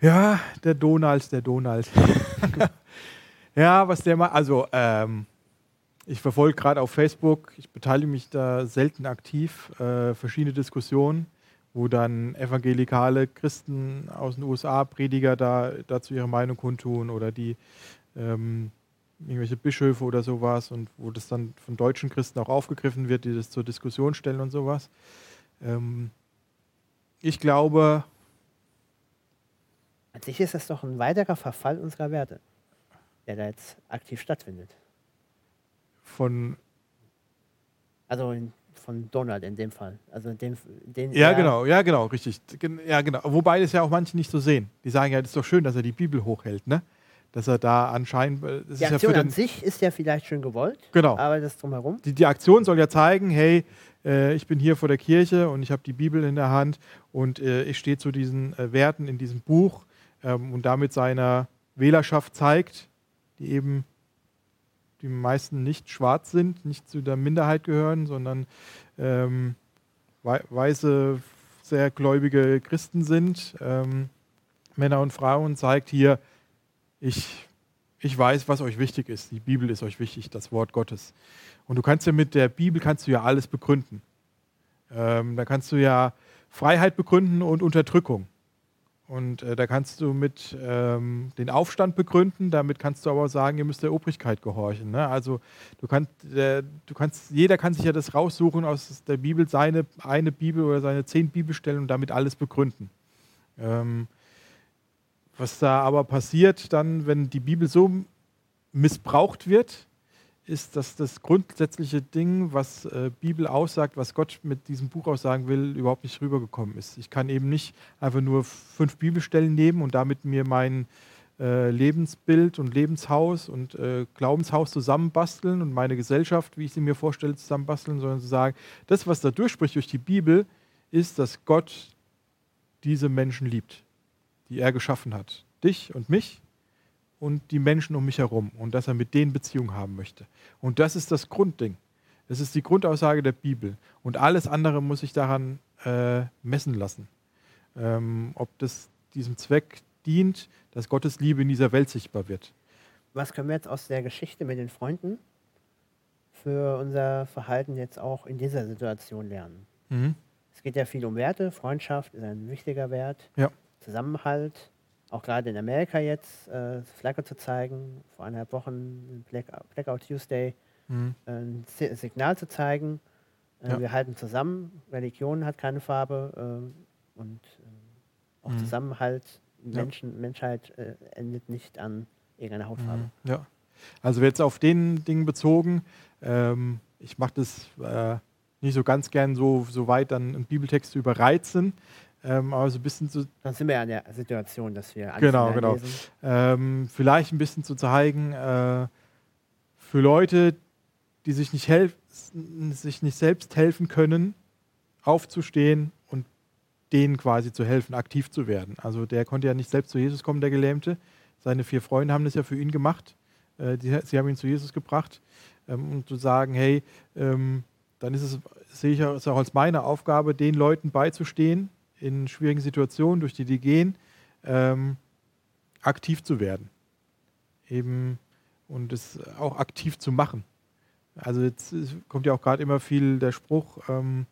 Ja, der Donald, der Donald. *laughs* ja, was der mal, also ähm, ich verfolge gerade auf Facebook, ich beteilige mich da selten aktiv, äh, verschiedene Diskussionen, wo dann evangelikale Christen aus den USA, Prediger da dazu ihre Meinung kundtun oder die ähm, irgendwelche Bischöfe oder sowas und wo das dann von deutschen Christen auch aufgegriffen wird, die das zur Diskussion stellen und sowas. Ähm, ich glaube, An sich ist das doch ein weiterer Verfall unserer Werte, der da jetzt aktiv stattfindet. von Also in, von Donald in dem Fall. Also dem, den Ja, genau, ja, genau, richtig. Ja, genau. Wobei das ja auch manche nicht so sehen. Die sagen ja, das ist doch schön, dass er die Bibel hochhält, ne? Dass er da anscheinend. Das Die ja Aktion für an den, sich ist ja vielleicht schön gewollt, Genau. aber das drumherum. die, die Aktion soll ja zeigen, hey, äh, ich bin hier vor der Kirche und ich habe die Bibel in der Hand und äh, ich stehe zu diesen äh, Werten in diesem Buch ähm, und damit seiner Wählerschaft zeigt, die eben die meisten nicht schwarz sind, nicht zu der Minderheit gehören, sondern ähm, wei weiße, sehr gläubige Christen sind, ähm, Männer und Frauen, zeigt hier, ich, ich weiß, was euch wichtig ist. Die Bibel ist euch wichtig, das Wort Gottes. Und du kannst ja mit der Bibel kannst du ja alles begründen. Ähm, da kannst du ja Freiheit begründen und Unterdrückung. Und äh, da kannst du mit ähm, den Aufstand begründen, damit kannst du aber sagen, ihr müsst der Obrigkeit gehorchen. Ne? Also du kannst, äh, du kannst, jeder kann sich ja das raussuchen aus der Bibel, seine eine Bibel oder seine zehn Bibelstellen und damit alles begründen. Ähm, was da aber passiert dann, wenn die Bibel so missbraucht wird, ist, dass das grundsätzliche Ding, was äh, Bibel aussagt, was Gott mit diesem Buch aussagen will, überhaupt nicht rübergekommen ist. Ich kann eben nicht einfach nur fünf Bibelstellen nehmen und damit mir mein äh, Lebensbild und Lebenshaus und äh, Glaubenshaus zusammenbasteln und meine Gesellschaft, wie ich sie mir vorstelle, zusammenbasteln, sondern zu sagen, das, was da durchspricht durch die Bibel, ist, dass Gott diese Menschen liebt, die er geschaffen hat. Dich und mich und die Menschen um mich herum und dass er mit denen Beziehung haben möchte. Und das ist das Grundding. Das ist die Grundaussage der Bibel. Und alles andere muss ich daran äh, messen lassen. Ähm, ob das diesem Zweck dient, dass Gottes Liebe in dieser Welt sichtbar wird. Was können wir jetzt aus der Geschichte mit den Freunden für unser Verhalten jetzt auch in dieser Situation lernen. Mhm. Es geht ja viel um Werte. Freundschaft ist ein wichtiger Wert. Ja. Zusammenhalt. Auch gerade in Amerika jetzt, äh, Flagge zu zeigen. Vor eineinhalb Wochen Black, Blackout Tuesday. Mhm. äh, ein Si- Signal zu zeigen. Äh, Ja. Wir halten zusammen. Religion hat keine Farbe. Äh, und äh, auch Mhm. Zusammenhalt. Ja. Menschen, Menschheit äh, endet nicht an irgendeiner Hautfarbe. Mhm. Ja. Also jetzt auf den Ding bezogen, ähm, ich mache das nicht so ganz gern so, so weit dann einen Bibeltext zu überreizen, ähm, aber so ein bisschen zu, Dann sind wir ja an der Situation, dass wir alles Genau, genau. ähm, vielleicht ein bisschen zu zeigen, äh, für Leute, die sich nicht, sich nicht selbst helfen können, aufzustehen und denen quasi zu helfen, aktiv zu werden. Also der konnte ja nicht selbst zu Jesus kommen, der Gelähmte. Seine vier Freunde haben das ja für ihn gemacht. Äh, die, sie haben ihn zu Jesus gebracht. Ähm, und zu sagen, hey, ähm, dann ist es, sehe ich es auch als meine Aufgabe, den Leuten beizustehen, in schwierigen Situationen, durch die die gehen, ähm, aktiv zu werden. Eben und es auch aktiv zu machen. Also jetzt kommt ja auch gerade immer viel der Spruch, ähm,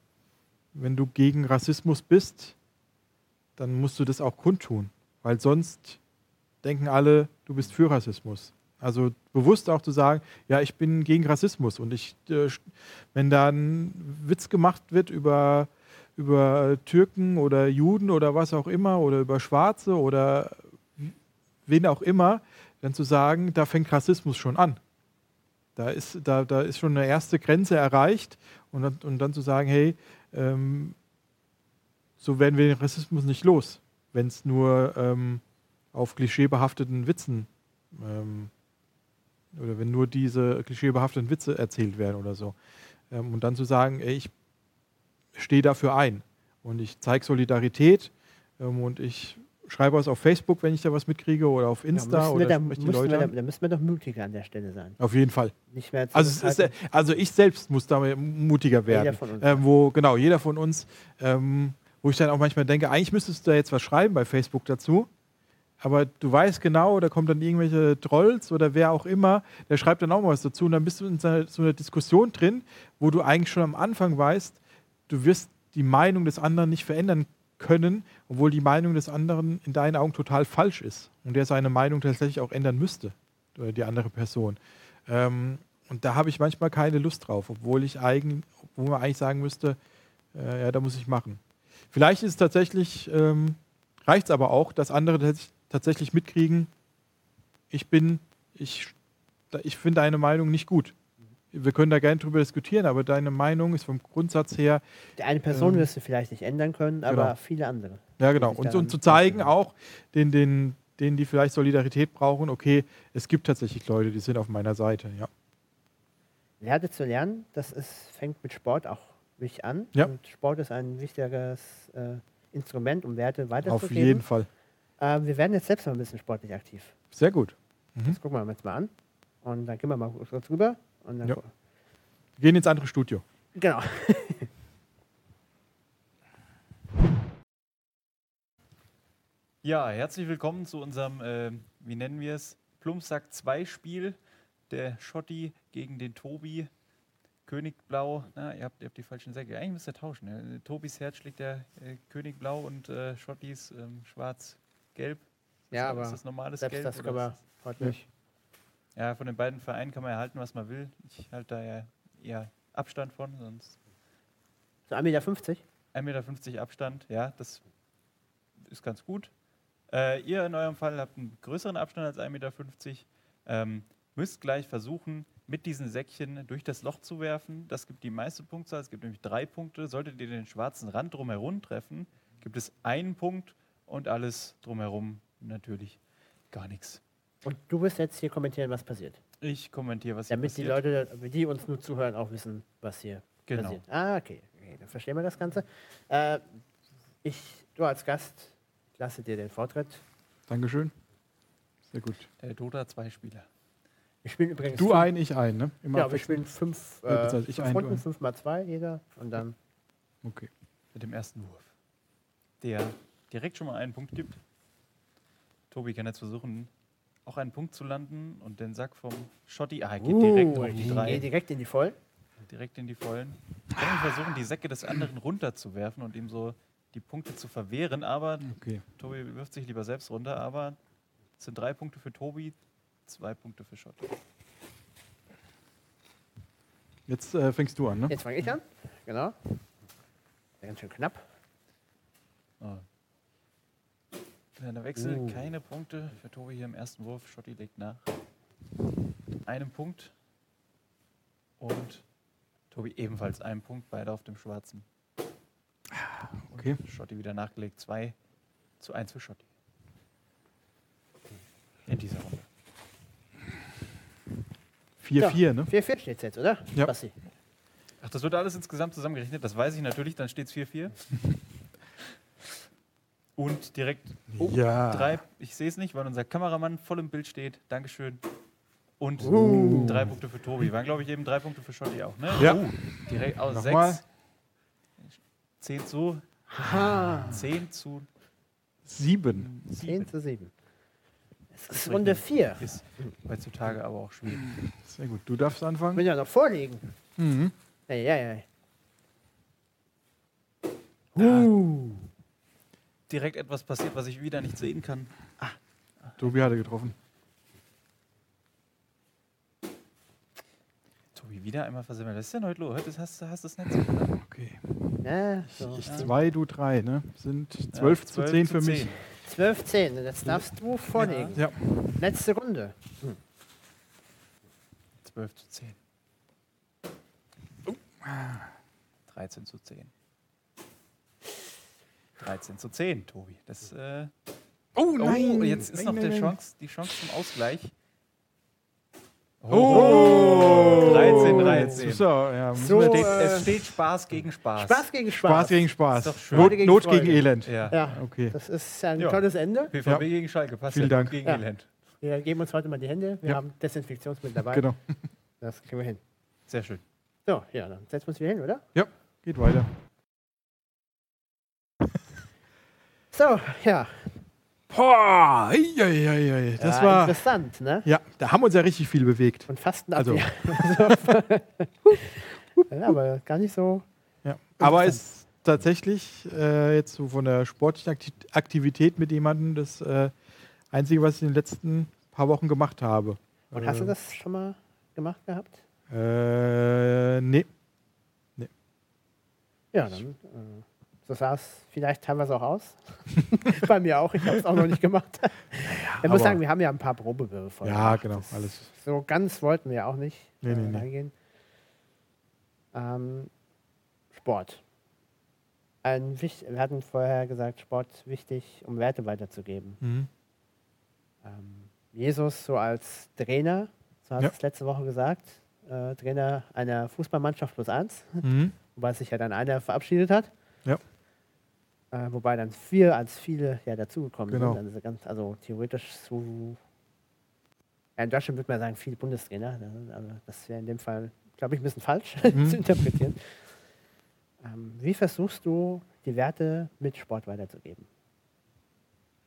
wenn du gegen Rassismus bist, dann musst du das auch kundtun, weil sonst denken alle, du bist für Rassismus. Also bewusst auch zu sagen, ja, ich bin gegen Rassismus und ich, äh, wenn da ein Witz gemacht wird über, über Türken oder Juden oder was auch immer oder über Schwarze oder wen auch immer, dann zu sagen, da fängt Rassismus schon an. Da ist, da, da ist schon eine erste Grenze erreicht und dann, und dann zu sagen, hey, ähm, so werden wir den Rassismus nicht los, wenn es nur ähm, auf klischeebehafteten Witzen ähm, oder wenn nur diese klischeebehafteten Witze erzählt werden oder so. Ähm, und dann zu sagen, ey, ich stehe dafür ein und ich zeige Solidarität ähm, und ich schreibe was auf Facebook, wenn ich da was mitkriege oder auf Ja, Insta wir oder da, die müssen Leute wir da, da müssen wir doch mutiger an der Stelle sein. Auf jeden Fall. Also, ist, äh, also ich selbst muss da mutiger werden. Jeder von uns. Ähm, wo, genau, jeder von uns, ähm, wo ich dann auch manchmal denke, eigentlich müsstest du da jetzt was schreiben bei Facebook dazu. Aber du weißt genau, da kommen dann irgendwelche Trolls oder wer auch immer, der schreibt dann auch mal was dazu. Und dann bist du in so einer Diskussion drin, wo du eigentlich schon am Anfang weißt, du wirst die Meinung des anderen nicht verändern können, obwohl die Meinung des anderen in deinen Augen total falsch ist. Und der seine Meinung tatsächlich auch ändern müsste, oder die andere Person. Ähm, und da habe ich manchmal keine Lust drauf, obwohl ich eigentlich, obwohl man eigentlich sagen müsste, äh, ja, da muss ich machen. Vielleicht ist es tatsächlich, ähm, reicht es aber auch, dass andere tats- tatsächlich mitkriegen, ich bin, ich, ich finde deine Meinung nicht gut. Wir können da gerne drüber diskutieren, aber deine Meinung ist vom Grundsatz her, eine Person ähm, wirst du vielleicht nicht ändern können, aber genau. viele andere. ja genau, und, und zu zeigen auch den, den, denen, die vielleicht Solidarität brauchen, okay, es gibt tatsächlich Leute, die sind auf meiner Seite, ja. Werte zu lernen, das ist, fängt mit Sport auch wichtig an. Ja. Und Sport ist ein wichtiges äh, Instrument, um Werte weiterzugeben. Auf jeden Fall. Äh, wir werden jetzt selbst mal ein bisschen sportlich aktiv. Sehr gut. Das gucken wir uns mal an. Und dann gehen wir mal kurz rüber. Und dann Ja. Wir gehen ins andere Studio. Genau. *laughs* Ja, herzlich willkommen zu unserem, äh, wie nennen wir es, Plumpsack 2 Spiel. Der Schotti gegen den Tobi. Königblau, na, ihr habt, ihr habt die falschen Säcke. Eigentlich müsst ihr tauschen. Ne? Tobis Herz schlägt der äh, Königblau und äh, Schottis ähm, schwarz-gelb. Ja, Ist aber das normales selbst Gelb? das oder können wir heute nicht. Ja, von den beiden Vereinen kann man ja halten, was man will. Ich halte da ja eher Abstand von, sonst So 1,50 Meter? 1,50 Meter Abstand, ja, das ist ganz gut. Äh, ihr in eurem Fall habt einen größeren Abstand als 1,50 Meter. Ähm, müsst gleich versuchen, mit diesen Säckchen durch das Loch zu werfen. Das gibt die meiste Punktzahl. Es gibt nämlich drei Punkte. Solltet ihr den schwarzen Rand drumherum treffen, gibt es einen Punkt und alles drumherum natürlich gar nichts. Und du wirst jetzt hier kommentieren, was passiert. Ich kommentiere, was hier Damit die passiert. Leute, die uns nur zuhören, auch wissen, was hier Genau. passiert. Ah, okay. okay. Dann verstehen wir das Ganze. Äh, ich, du als Gast, lasse dir den Vortritt. Dankeschön. Sehr gut. Der Dota zwei Spieler. Wir spielen übrigens. Du fünf- ein, ich ein, ne? Immer Ja, wir spielen fünf, Ja, äh, ich fünf ein, Runden, fünf mal zwei jeder. Und dann. Okay. mit dem ersten Wurf, der direkt schon mal einen Punkt gibt. Tobi kann jetzt versuchen, auch einen Punkt zu landen und den Sack vom Schotti. Ah, er geht direkt Uh, auf die die drei. geht direkt in die Voll. direkt in die Vollen. Ich kann ich versuchen, die Säcke des anderen runterzuwerfen und ihm so die Punkte zu verwehren, aber Okay. Tobi wirft sich lieber selbst runter, aber es sind drei Punkte für Tobi, zwei Punkte für Schotti. Jetzt äh, fängst du an, ne? Jetzt fange ich an. Genau. Ganz schön knapp. Oh. Kleiner Wechsel, Uh. keine Punkte für Tobi hier im ersten Wurf. Schotti legt nach. Einem Punkt. Und Tobi ebenfalls einen Punkt, beide auf dem schwarzen. Okay. Schotti wieder nachgelegt. 2 zu 1 für Schotti. In dieser Runde. 4-4, ne? 4-4 steht jetzt, oder? Ja. Ach, das wird alles insgesamt zusammengerechnet, das weiß ich natürlich, dann steht es 4-4. Und direkt oh, Ja. drei, ich sehe es nicht, weil unser Kameramann voll im Bild steht. Dankeschön. Und Uh. drei Punkte für Tobi. Waren, glaube ich, eben drei Punkte für Schotti auch, ne? Ja. Oh, direkt aus Nochmal. 6. 10 zu. Ha. 10 zu 7. 10 7. zu 7. Es ist Runde 4. Ist heutzutage Tage aber auch schwierig. Sehr gut. Du darfst Ich anfangen. will ja noch vorlegen. Mhm. Ja, ja, ja. Uh. Direkt etwas passiert, was ich wieder nicht sehen kann. Tobi hatte getroffen. Tobi, wieder einmal versemmelt. Was ist denn heute los? Heute hast, du- hast das Netz oder? Okay. Ja, so. Ich Ja. 2, du 3, ne? Sind 12 zu 10 für mich. 12, 10. Jetzt darfst du vorlegen. Ja. Letzte Runde. 12 zu 10. 13 zu 10. 13 zu 10, Tobi. Das, äh, Oh oh, jetzt ist Nein, noch nein, der nein. Chance, die Chance zum Ausgleich. Oh! 13, 13. So, ja, So, Steht, äh, es steht Spaß gegen Spaß. Spaß gegen Spaß. Spaß gegen Spaß. Ist doch schön. Not, gegen Not gegen Elend. Ja. Ja, Okay. das ist ein Ja. tolles Ende. BVB Ja. gegen Schalke. Passt Vielen. Dank. Gegen Ja. Elend. Wir geben uns heute mal die Hände. Wir Ja. haben Desinfektionsmittel dabei. Genau. Das kriegen wir hin. Sehr schön. So, ja, dann setzen wir uns wieder hin, oder? Ja, geht weiter. So, ja. Boah, ei, ei, ei, das ja, war. interessant, ne? Ja, da haben wir uns ja richtig viel bewegt. Und fast ein Also- *laughs* ja, aber gar nicht so. Ja. Aber ist tatsächlich äh, jetzt so von der sportlichen Akti Aktivität mit jemandem das äh, Einzige, was ich in den letzten paar Wochen gemacht habe. Und hast du Äh, das schon mal gemacht gehabt? Äh, nee. Ja, dann. So sah es vielleicht teilweise auch aus. *laughs* Bei mir auch. Ich habe es auch noch nicht gemacht. *laughs* ich muss aber- sagen, wir haben ja ein paar Probewürfe. Ja, gemacht. genau, Das- alles. So ganz wollten wir auch nicht Nee, äh, nee, reingehen. Ähm, Sport. Ein wir hatten vorher gesagt, Sport wichtig, um Werte weiterzugeben. Mhm. Ähm, Jesus so als Trainer, so hast Ja. es letzte Woche gesagt, äh, Trainer einer Fußballmannschaft plus eins, Mhm. wobei sich ja dann einer verabschiedet hat. Ja. Äh, wobei dann vier als viele ja dazugekommen Genau. sind. Also, ganz, also theoretisch so. Ja, in Deutschland würde man sagen, viele Bundestrainer. ne? Aber das wäre in dem Fall, glaube ich, ein bisschen falsch *laughs* Mhm. zu interpretieren. Ähm, wie versuchst du, die Werte mit Sport weiterzugeben?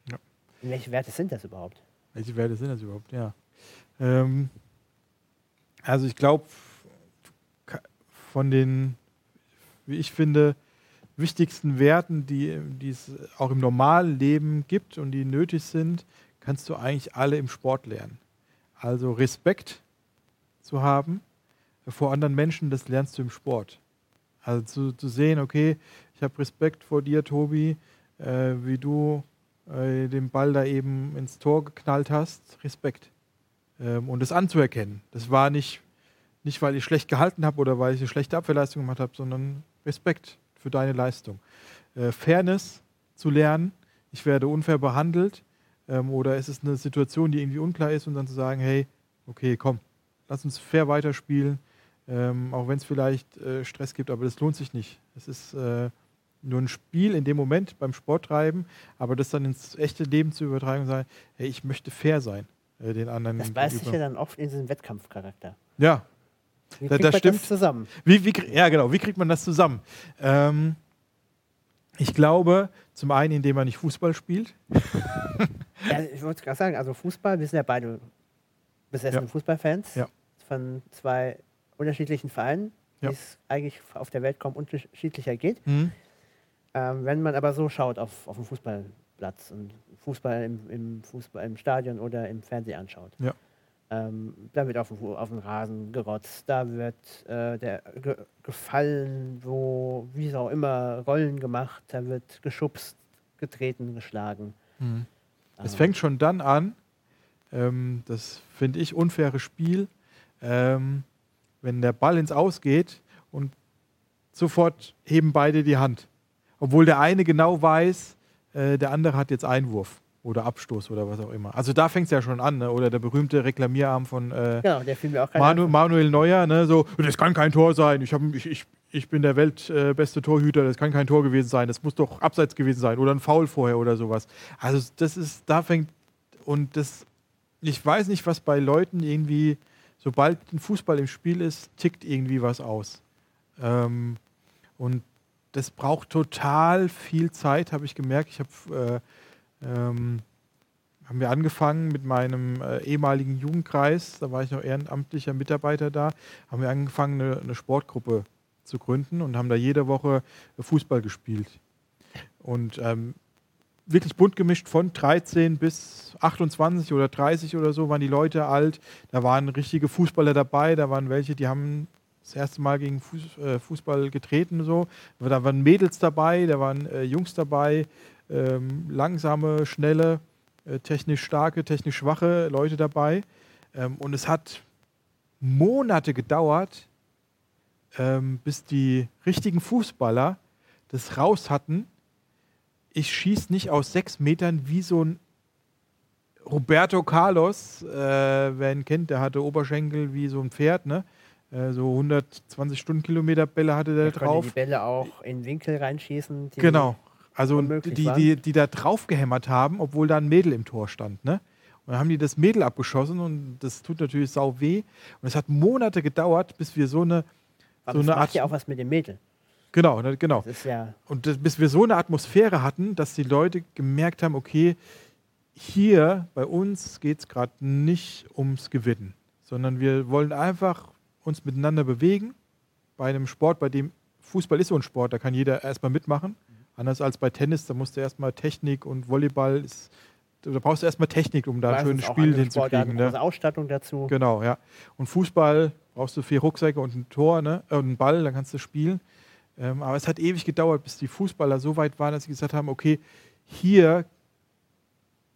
Ja. Welche Werte sind das überhaupt? Welche Werte sind das überhaupt? Ja. Ähm, also ich glaube, von den, wie ich finde, wichtigsten Werten, die, die es auch im normalen Leben gibt und die nötig sind, kannst du eigentlich alle im Sport lernen. Also Respekt zu haben vor anderen Menschen, das lernst du im Sport. Also zu, zu sehen, okay, ich habe Respekt vor dir, Tobi, äh, wie du äh, den Ball da eben ins Tor geknallt hast, Respekt. Ähm, und das anzuerkennen. Das war nicht, nicht, weil ich schlecht gehalten habe oder weil ich eine schlechte Abwehrleistung gemacht habe, sondern Respekt für deine Leistung. Äh, Fairness zu lernen, ich werde unfair behandelt ähm, oder es ist eine Situation, die irgendwie unklar ist und dann zu sagen, hey, okay, komm, lass uns fair weiterspielen, ähm, auch wenn es vielleicht äh, Stress gibt, aber das lohnt sich nicht. Es ist äh, nur ein Spiel in dem Moment beim Sporttreiben, aber das dann ins echte Leben zu übertragen und sagen, hey, ich möchte fair sein äh, den anderen Das beißt sich ja dann oft in diesen Wettkampfcharakter. Ja, Wie Da- kriegt das man stimmt. das zusammen? wie, wie, ja, genau. Wie kriegt man das zusammen? Ähm, ich glaube, zum einen, indem man nicht Fußball spielt. *laughs* Ja, ich wollte gerade sagen, also Fußball, wir sind ja beide besessene Ja. Fußballfans Ja. von zwei unterschiedlichen Vereinen, die es eigentlich auf der Welt kaum unterschiedlicher geht. Mhm. Ähm, wenn man aber so schaut auf, auf den Fußballplatz und Fußball im, im, Fußball im Stadion oder im Fernsehen anschaut, Ja. Ähm, da wird auf den, Fu- auf den Rasen gerotzt, da wird äh, der ge gefallen, wo, wie es auch immer, Rollen gemacht, da wird geschubst, getreten, geschlagen. Mhm. Es Ähm, fängt schon dann an, ähm, das finde ich unfaire Spiel, ähm, wenn der Ball ins Aus geht und sofort heben beide die Hand. Obwohl der eine genau weiß, äh, der andere hat jetzt Einwurf oder Abstoß oder was auch immer. Also da fängt es ja schon an, ne? oder der berühmte Reklamierarm von äh, Genau, der fiel mir auch Manu, Manuel Neuer, ne? so, das kann kein Tor sein, ich, hab, ich, ich, ich bin der weltbeste äh, Torhüter, das kann kein Tor gewesen sein, das muss doch abseits gewesen sein oder ein Foul vorher oder sowas. Also das ist, da fängt, und das, ich weiß nicht, was bei Leuten irgendwie, sobald ein Fußball im Spiel ist, tickt irgendwie was aus. Ähm, und das braucht total viel Zeit, habe ich gemerkt. Ich habe äh, ähm, haben wir angefangen mit meinem äh, ehemaligen Jugendkreis, da war ich noch ehrenamtlicher Mitarbeiter da, haben wir angefangen, eine, eine Sportgruppe zu gründen und haben da jede Woche Fußball gespielt. Und ähm, wirklich bunt gemischt von 13 bis 28 oder 30 oder so waren die Leute alt. Da waren richtige Fußballer dabei, da waren welche, die haben das erste Mal gegen äh, Fußball getreten so. Da waren Mädels dabei, da waren äh, Jungs dabei, ähm, langsame, schnelle, äh, technisch starke, technisch schwache Leute dabei. Ähm, und es hat Monate gedauert, ähm, bis die richtigen Fußballer das raus hatten. Ich schieße nicht aus sechs Metern wie so ein Roberto Carlos, äh, wer ihn kennt, der hatte Oberschenkel wie so ein Pferd, ne? Äh, so 120 Stundenkilometer Bälle hatte der Der drauf. die Bälle auch in Winkel reinschießen. Genau. Also die, die, die da drauf gehämmert haben, obwohl da ein Mädel im Tor stand. Ne? Und dann haben die das Mädel abgeschossen und das tut natürlich sau weh. Und es hat Monate gedauert, bis wir so eine, Aber so das eine macht Art. ja auch was mit dem Mädel. genau, ne, genau. Ja, Und das, bis wir so eine Atmosphäre hatten, dass die Leute gemerkt haben, okay, hier bei uns geht es gerade nicht ums Gewinnen, sondern wir wollen einfach uns miteinander bewegen. Bei einem Sport, bei dem Fußball ist so ein Sport, da kann jeder erstmal mitmachen. Anders als bei Tennis, da musst du erstmal Technik und Volleyball ist, da brauchst du erstmal Technik, um da ein schönes Spiel hinzukriegen. Sportarten, Ne? Ausstattung dazu. Genau, ja. Und Fußball brauchst du vier Rucksäcke und ein Tor, ne? Äh, und einen Ball, dann kannst du spielen. Ähm, aber es hat ewig gedauert, bis die Fußballer so weit waren, dass sie gesagt haben, okay, hier,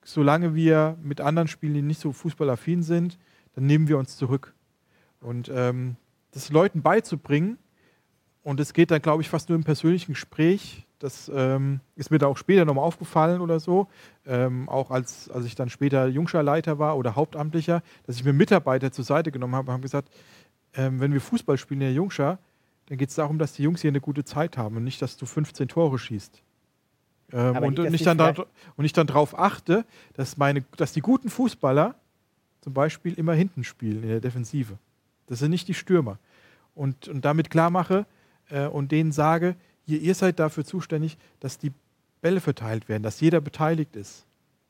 solange wir mit anderen Spielen, die nicht so fußballaffin sind, dann nehmen wir uns zurück. Und ähm, das Leuten beizubringen, und es geht dann, glaube ich, fast nur im persönlichen Gespräch. Das ähm, ist mir da auch später nochmal aufgefallen oder so. Ähm, auch als, als ich dann später Jungscherleiter war oder Hauptamtlicher, dass ich mir Mitarbeiter zur Seite genommen habe und habe gesagt, ähm, wenn wir Fußball spielen in der Jungschar, dann geht es darum, dass die Jungs hier eine gute Zeit haben und nicht, dass du 15 Tore schießt. Ähm, und, ich ist dann da, und ich dann darauf achte, dass, meine, dass die guten Fußballer zum Beispiel immer hinten spielen in der Defensive. Das sind nicht die Stürmer. Und, und damit klar mache äh, und denen sage, ihr, ihr seid dafür zuständig, dass die Bälle verteilt werden, dass jeder beteiligt ist,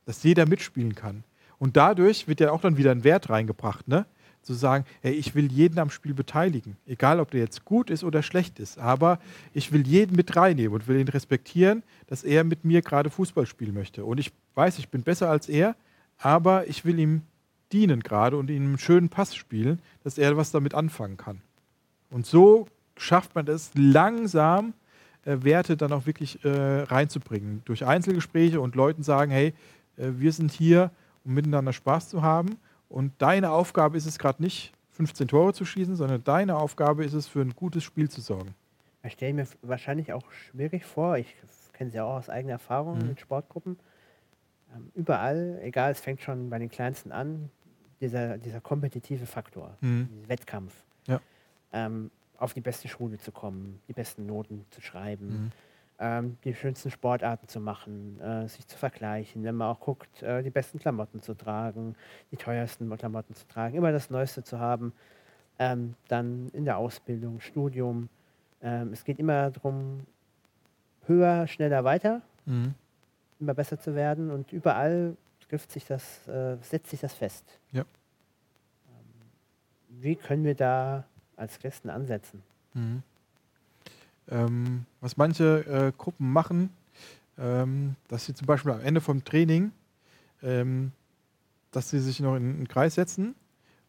dass jeder mitspielen kann. Und dadurch wird ja auch dann wieder ein Wert reingebracht, ne? Zu sagen, hey, ich will jeden am Spiel beteiligen, egal ob der jetzt gut ist oder schlecht ist, aber ich will jeden mit reinnehmen und will ihn respektieren, dass er mit mir gerade Fußball spielen möchte. Und ich weiß, ich bin besser als er, aber ich will ihm dienen gerade und ihm einen schönen Pass spielen, dass er was damit anfangen kann. Und so schafft man es langsam, Werte dann auch wirklich äh, reinzubringen. Durch Einzelgespräche und Leuten sagen, hey, äh, wir sind hier, um miteinander Spaß zu haben. Und deine Aufgabe ist es gerade nicht, 15 Tore zu schießen, sondern deine Aufgabe ist es, für ein gutes Spiel zu sorgen. Das stelle ich mir wahrscheinlich auch schwierig vor. Ich kenne sie auch aus eigener Erfahrung Mhm. mit Sportgruppen. Ähm, überall, egal, es fängt schon bei den Kleinsten an, dieser, dieser kompetitive Faktor, Mhm. Wettkampf. Ja. Ähm, auf die beste Schule zu kommen, die besten Noten zu schreiben, Mhm. ähm, die schönsten Sportarten zu machen, äh, sich zu vergleichen, wenn man auch guckt, äh, die besten Klamotten zu tragen, die teuersten Klamotten zu tragen, immer das Neueste zu haben. Ähm, dann in der Ausbildung, Studium. Ähm, es geht immer darum, höher, schneller, weiter, Mhm. immer besser zu werden und überall trifft sich das, äh, setzt sich das fest. Ja. Ähm, wie können wir da als Christen ansetzen? Mhm. Ähm, was manche äh, Gruppen machen, ähm, dass sie zum Beispiel am Ende vom Training, ähm, dass sie sich noch in einen Kreis setzen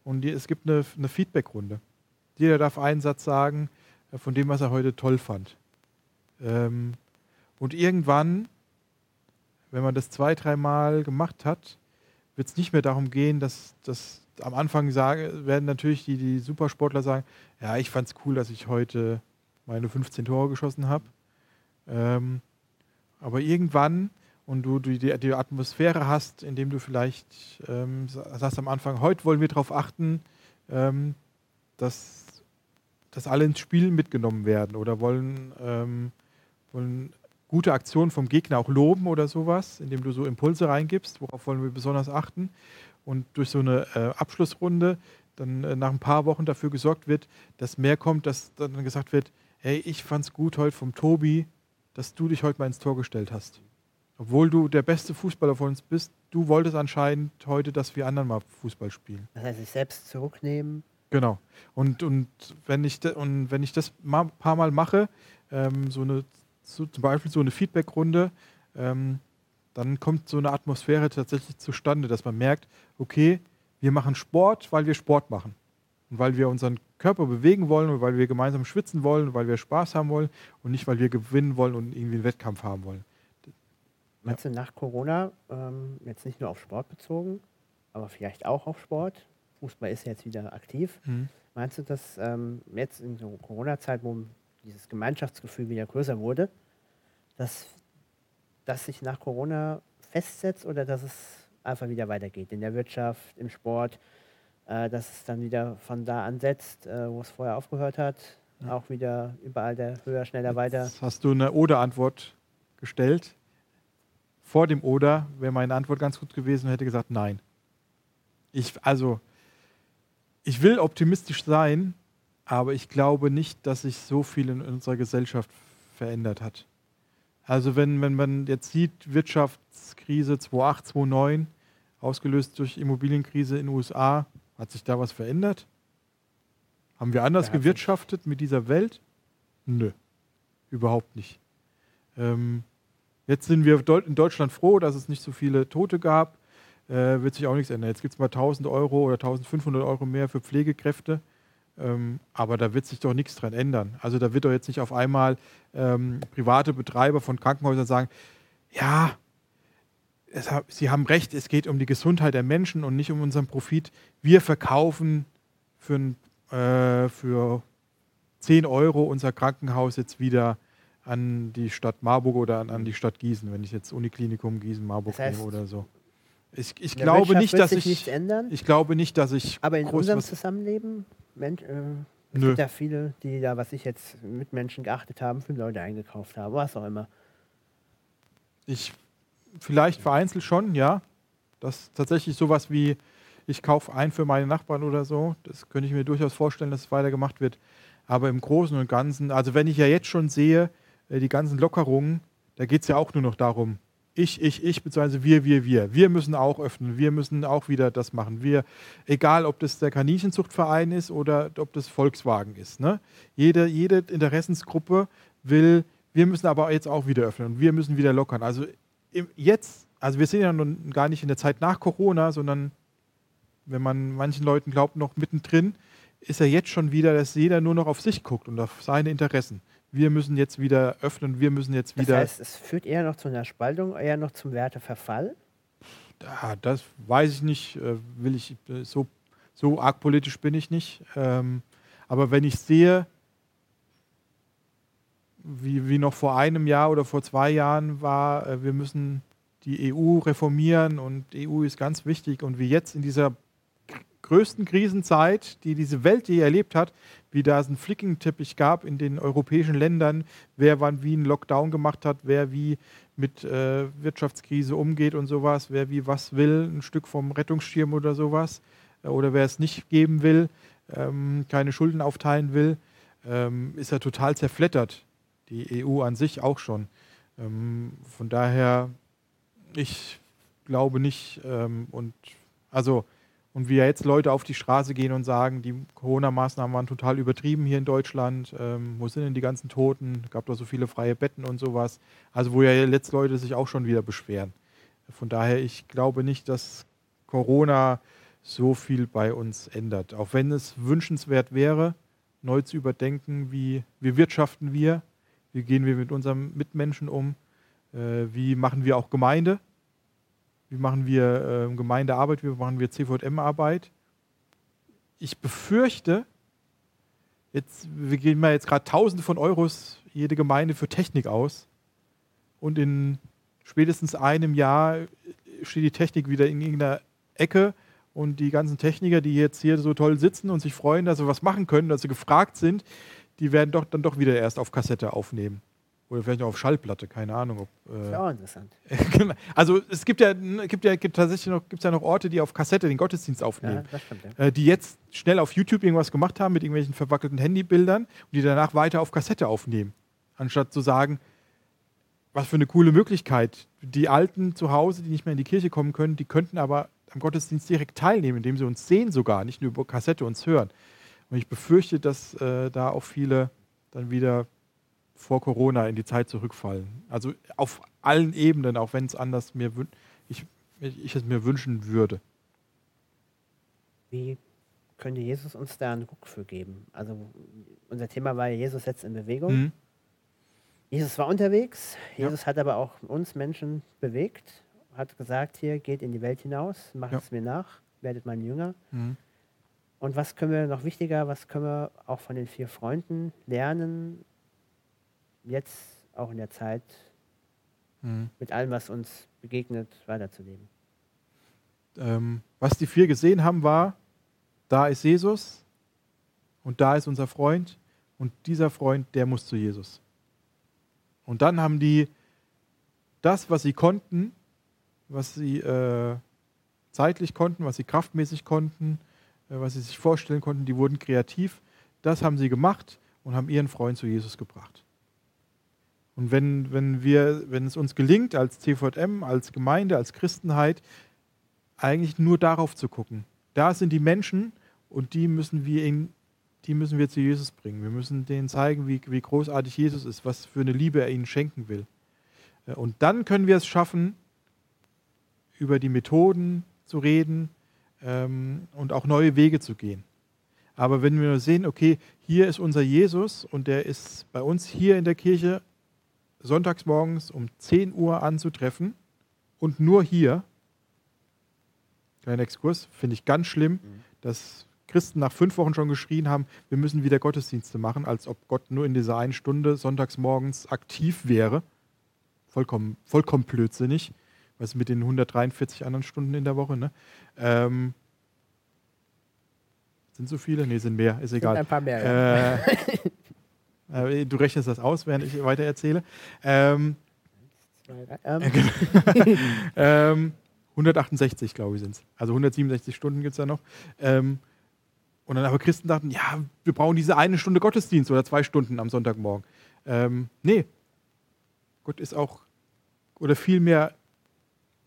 und die, es gibt eine, eine Feedback-Runde. Jeder darf einen Satz sagen äh, von dem, was er heute toll fand. Ähm, und irgendwann, wenn man das zwei, dreimal gemacht hat, wird es nicht mehr darum gehen, dass, dass am Anfang sage, werden natürlich die, die Supersportler sagen, ja, ich fand es cool, dass ich heute meine 15 Tore geschossen habe. Ähm, aber irgendwann und du, du die, die, Atmosphäre hast, indem du vielleicht ähm, sagst am Anfang, heute wollen wir darauf achten, ähm, dass, dass alle ins Spiel mitgenommen werden oder wollen, ähm, wollen gute Aktionen vom Gegner auch loben oder sowas, indem du so Impulse reingibst, worauf wollen wir besonders achten. Und durch so eine äh, Abschlussrunde dann äh, nach ein paar Wochen dafür gesorgt wird, dass mehr kommt, dass dann gesagt wird, hey, ich fand's gut heute vom Tobi, dass du dich heute mal ins Tor gestellt hast. Obwohl du der beste Fußballer von uns bist, du wolltest anscheinend heute, dass wir anderen mal Fußball spielen. Das heißt, sich selbst zurücknehmen. Genau. Und, und, wenn, ich und wenn ich das ein paar Mal mache, ähm, so eine, so, zum Beispiel so eine Feedback-Runde, ähm, dann kommt so eine Atmosphäre tatsächlich zustande, dass man merkt, okay, wir machen Sport, weil wir Sport machen. Und weil wir unseren Körper bewegen wollen und weil wir gemeinsam schwitzen wollen, weil wir Spaß haben wollen und nicht, weil wir gewinnen wollen und irgendwie einen Wettkampf haben wollen. Meinst du nach Corona, ähm, jetzt nicht nur auf Sport bezogen, aber vielleicht auch auf Sport? Fußball ist jetzt wieder aktiv. Mhm. Meinst du, dass ähm, jetzt in so Corona-Zeit, wo dieses Gemeinschaftsgefühl wieder größer wurde, dass das sich nach Corona festsetzt oder dass es einfach wieder weitergeht in der Wirtschaft, im Sport? äh, dass es dann wieder von da ansetzt, äh, wo es vorher aufgehört hat. Ja. Auch wieder überall der höher, schneller, weiter. Jetzt hast du eine Oder-Antwort gestellt. Vor dem Oder wäre meine Antwort ganz gut gewesen und hätte gesagt, nein. Ich, also, ich will optimistisch sein, aber ich glaube nicht, dass sich so viel in unserer Gesellschaft verändert hat. Also wenn, wenn man jetzt sieht, Wirtschaftskrise 2008, 2009, ausgelöst durch Immobilienkrise in den USA, hat sich da was verändert? Haben wir anders gewirtschaftet mit dieser Welt? Nö, überhaupt nicht. Ähm, jetzt sind wir in Deutschland froh, dass es nicht so viele Tote gab. Äh, wird sich auch nichts ändern. Jetzt gibt es mal 1000 Euro oder 1500 Euro mehr für Pflegekräfte. Ähm, aber da wird sich doch nichts dran ändern. Also da wird doch jetzt nicht auf einmal ähm, private Betreiber von Krankenhäusern sagen, ja, Sie haben recht, es geht um die Gesundheit der Menschen und nicht um unseren Profit. Wir verkaufen für, äh, für 10 Euro unser Krankenhaus jetzt wieder an die Stadt Marburg oder an, an die Stadt Gießen, wenn ich jetzt Uniklinikum Gießen, Marburg das heißt, nehme oder so. Ich, ich glaube nicht, dass ich. Ich glaube nicht, dass ich. Aber in unserem Zusammenleben, Mensch, äh, es gibt ja viele, die da, was ich jetzt mit Menschen geachtet haben, für Leute eingekauft haben, was auch immer. Ich vielleicht vereinzelt schon, ja. Das tatsächlich sowas wie, ich kaufe ein für meine Nachbarn oder so, das könnte ich mir durchaus vorstellen, dass es weiter gemacht wird. Aber im Großen und Ganzen, also wenn ich ja jetzt schon sehe, äh, die ganzen Lockerungen, da geht es ja auch nur noch darum, ich, ich, ich, beziehungsweise wir, wir, wir. Wir müssen auch öffnen, wir müssen auch wieder das machen. Wir, egal ob das der Kaninchenzuchtverein ist oder ob das Volkswagen ist. Ne? Jede, jede Interessensgruppe will, wir müssen aber jetzt auch wieder öffnen und wir müssen wieder lockern. Also jetzt, also wir sind ja nun gar nicht in der Zeit nach Corona, sondern wenn man manchen Leuten glaubt, noch mittendrin, ist er jetzt schon wieder, dass jeder nur noch auf sich guckt und auf seine Interessen. Wir müssen jetzt wieder öffnen, wir müssen jetzt wieder. Das heißt, es führt eher noch zu einer Spaltung, eher noch zum Werteverfall? Ja, das weiß ich nicht, äh, will ich, äh, so, so arg politisch bin ich nicht. Ähm, aber wenn ich sehe, wie, wie noch vor einem Jahr oder vor zwei Jahren war, äh, wir müssen die EU reformieren und EU ist ganz wichtig. Und wie jetzt in dieser größten Krisenzeit, die diese Welt je erlebt hat, wie da es einen Flickenteppich gab in den europäischen Ländern, wer wann wie einen Lockdown gemacht hat, wer wie mit äh, Wirtschaftskrise umgeht und sowas, wer wie was will, ein Stück vom Rettungsschirm oder sowas, äh, oder wer es nicht geben will, ähm, keine Schulden aufteilen will, ähm, ist er total zerflettert die EU an sich auch schon. Ähm, von daher, ich glaube nicht, ähm, und also, und wie ja jetzt Leute auf die Straße gehen und sagen, die Corona-Maßnahmen waren total übertrieben hier in Deutschland, ähm, wo sind denn die ganzen Toten? Gab doch so viele freie Betten und sowas. Also, wo ja jetzt Leute sich auch schon wieder beschweren. Von daher, ich glaube nicht, dass Corona so viel bei uns ändert. Auch wenn es wünschenswert wäre, neu zu überdenken, wie, wie wirtschaften wir, wie gehen wir mit unseren Mitmenschen um, äh, wie machen wir auch Gemeinde, wie machen wir äh, Gemeindearbeit, wie machen wir CVM-Arbeit. Ich befürchte, jetzt, wir geben ja jetzt gerade Tausende von Euros jede Gemeinde für Technik aus und in spätestens einem Jahr steht die Technik wieder in irgendeiner Ecke und die ganzen Techniker, die jetzt hier so toll sitzen und sich freuen, dass sie was machen können, dass sie gefragt sind, die werden doch dann doch wieder erst auf Kassette aufnehmen. Oder vielleicht auch auf Schallplatte, keine Ahnung. Ob, äh das ist auch interessant. *laughs* Genau. also es gibt ja, gibt ja gibt tatsächlich noch, gibt's ja noch Orte, die auf Kassette den Gottesdienst aufnehmen. Ja, stimmt, ja. äh, die jetzt schnell auf YouTube irgendwas gemacht haben mit irgendwelchen verwackelten Handybildern und die danach weiter auf Kassette aufnehmen. Anstatt zu sagen, was für eine coole Möglichkeit. Die Alten zu Hause, die nicht mehr in die Kirche kommen können, die könnten aber am Gottesdienst direkt teilnehmen, indem sie uns sehen sogar, nicht nur über Kassette uns hören. Und ich befürchte, dass äh, da auch viele dann wieder vor Corona in die Zeit zurückfallen. Also auf allen Ebenen, auch wenn es anders mir ich, ich es mir wünschen würde. Wie könnte Jesus uns da einen Ruck für geben? Also unser Thema war Jesus setzt in Bewegung. Mhm. Jesus war unterwegs, Jesus ja. hat aber auch uns Menschen bewegt, hat gesagt, hier geht in die Welt hinaus, macht ja. es mir nach, werdet mein Jünger. Mhm. Und was können wir noch wichtiger, was können wir auch von den vier Freunden lernen, jetzt auch in der Zeit mhm. mit allem, was uns begegnet, weiterzuleben? Ähm, was die vier gesehen haben, war, da ist Jesus und da ist unser Freund und dieser Freund, der muss zu Jesus. Und dann haben die das, was sie konnten, was sie äh, zeitlich konnten, was sie kraftmäßig konnten, äh, was sie sich vorstellen konnten, die wurden kreativ. Das haben sie gemacht und haben ihren Freund zu Jesus gebracht. Und wenn, wenn, wir, wenn es uns gelingt, als CVM, als Gemeinde, als Christenheit, eigentlich nur darauf zu gucken. Da sind die Menschen und die müssen wir in, die müssen wir zu Jesus bringen. Wir müssen denen zeigen, wie, wie großartig Jesus ist, was für eine Liebe er ihnen schenken will. Äh, und dann können wir es schaffen, über die Methoden zu reden ähm, und auch neue Wege zu gehen. Aber wenn wir sehen, okay, hier ist unser Jesus und der ist bei uns hier in der Kirche sonntags morgens um 10 Uhr anzutreffen und nur hier, kleiner Exkurs, finde ich ganz schlimm, mhm. dass Christen nach fünf Wochen schon geschrien haben, wir müssen wieder Gottesdienste machen, als ob Gott nur in dieser einen Stunde sonntags morgens aktiv wäre. Vollkommen, vollkommen blödsinnig. Was mit den 143 anderen Stunden in der Woche, ne? Ähm, sind so viele? Ne, sind mehr, ist egal. Sind ein paar mehr, ja. Äh, *laughs* du rechnest das aus, während ich weiter erzähle. Ähm, ähm. *laughs* ähm, 168, glaube ich, sind es. Also 167 Stunden gibt es da noch. Ähm, und dann aber Christen dachten, ja, wir brauchen diese eine Stunde Gottesdienst oder zwei Stunden am Sonntagmorgen. Ähm, nee, Gott ist auch oder vielmehr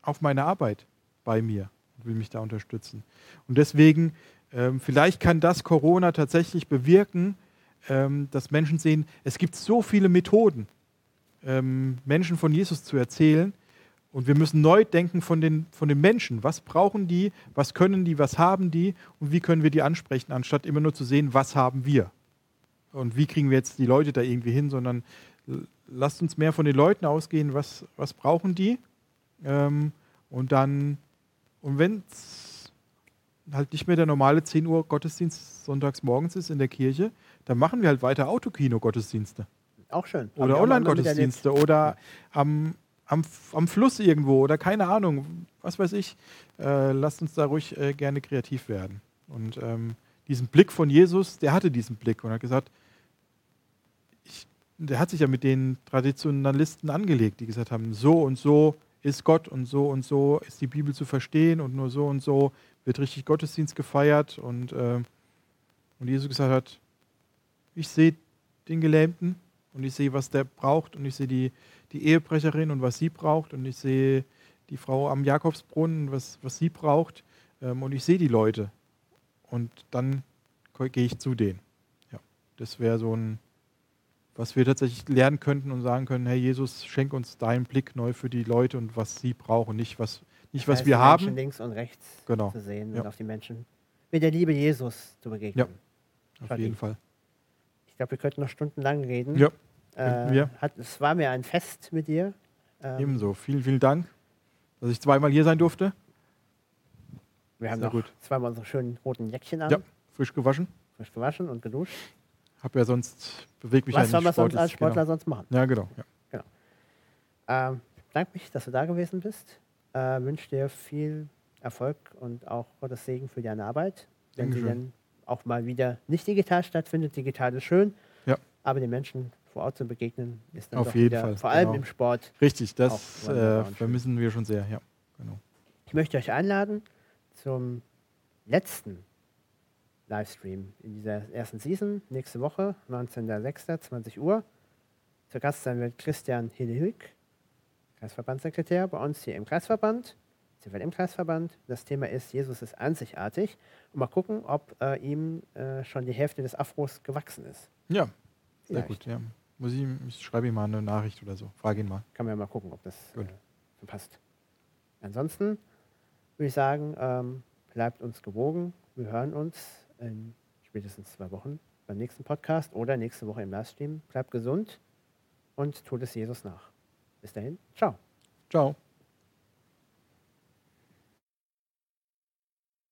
auf meine Arbeit bei mir und will mich da unterstützen. Und deswegen, ähm, vielleicht kann das Corona tatsächlich bewirken, ähm, dass Menschen sehen, es gibt so viele Methoden, ähm, Menschen von Jesus zu erzählen, und wir müssen neu denken von den, von den Menschen. Was brauchen die? Was können die? Was haben die? Und wie können wir die ansprechen, anstatt immer nur zu sehen, was haben wir? Und wie kriegen wir jetzt die Leute da irgendwie hin, sondern lasst uns mehr von den Leuten ausgehen, was, was brauchen die? Ähm, und dann, und wenn es halt nicht mehr der normale 10 Uhr Gottesdienst sonntags morgens ist in der Kirche, dann machen wir halt weiter Autokino-Gottesdienste. Auch schön. Oder Online-Gottesdienste oder am am, am Fluss irgendwo oder keine Ahnung, was weiß ich. Äh, lasst uns da ruhig äh, gerne kreativ werden. Und ähm, diesen Blick von Jesus, der hatte diesen Blick und hat gesagt, ich, der hat sich ja mit den Traditionalisten angelegt, die gesagt haben, so und so ist Gott und so und so ist die Bibel zu verstehen und nur so und so wird richtig Gottesdienst gefeiert. Und, äh, und Jesus gesagt hat, ich sehe den Gelähmten und ich sehe, was der braucht und ich sehe die, die Ehebrecherin und was sie braucht und ich sehe die Frau am Jakobsbrunnen, was, was sie braucht. Ähm, und ich sehe die Leute. Und dann gehe ich zu denen. Ja, das wäre so ein, was wir tatsächlich lernen könnten und sagen können, hey Jesus, schenk uns deinen Blick neu für die Leute und was sie brauchen, nicht was, nicht, was heißt, wir haben. Menschen links und rechts Genau. zu sehen Ja. und auf die Menschen mit der Liebe Jesus zu begegnen. Auf Schade. jeden Fall. Ich glaube, wir könnten noch stundenlang reden. Ja, äh, wir. Hat, es war mir ein Fest mit dir. Ähm, ebenso. Vielen, vielen Dank, dass ich zweimal hier sein durfte. wir haben Sehr noch gut. zweimal unsere schönen roten Jäckchen an, Ja, frisch gewaschen. frisch gewaschen und geduscht. Hab ja sonst bewegt mich Was ja soll nicht man sonst als Sportler Genau. sonst machen? Ja, genau. Ja. Ähm, danke mich, dass du da gewesen bist. Äh, wünsche dir viel Erfolg und auch Gottes Segen für deine Arbeit. Wenn sie Dankeschön. Auch mal wieder nicht digital stattfindet, digital ist schön, Ja. aber den Menschen vor Ort zu begegnen, ist dann Auf doch jeden wieder, Fall, vor allem genau. im Sport. Richtig, das äh, vermissen wir schon sehr. Ja, genau. Ich möchte euch einladen zum letzten Livestream in dieser ersten Season, nächste Woche, 19.06., 20 Uhr. Zu Gast sein wird Christian Hillehück, Kreisverbandssekretär bei uns hier im Kreisverband, CVL im Kreisverband. Das Thema ist, Jesus ist einzigartig. Und mal gucken, ob äh, ihm äh, schon die Hälfte des Afros gewachsen ist. Ja, sehr Vielleicht. gut. Ja. Muss ich, ich schreibe ihm mal eine Nachricht oder so. Frage ihn mal. Kann man ja mal gucken, ob das äh, Gut. so passt. Ansonsten würde ich sagen, ähm, bleibt uns gewogen. Wir hören uns in spätestens zwei Wochen beim nächsten Podcast oder nächste Woche im Livestream. Bleibt gesund und tut es Jesus nach. Bis dahin, ciao. Ciao.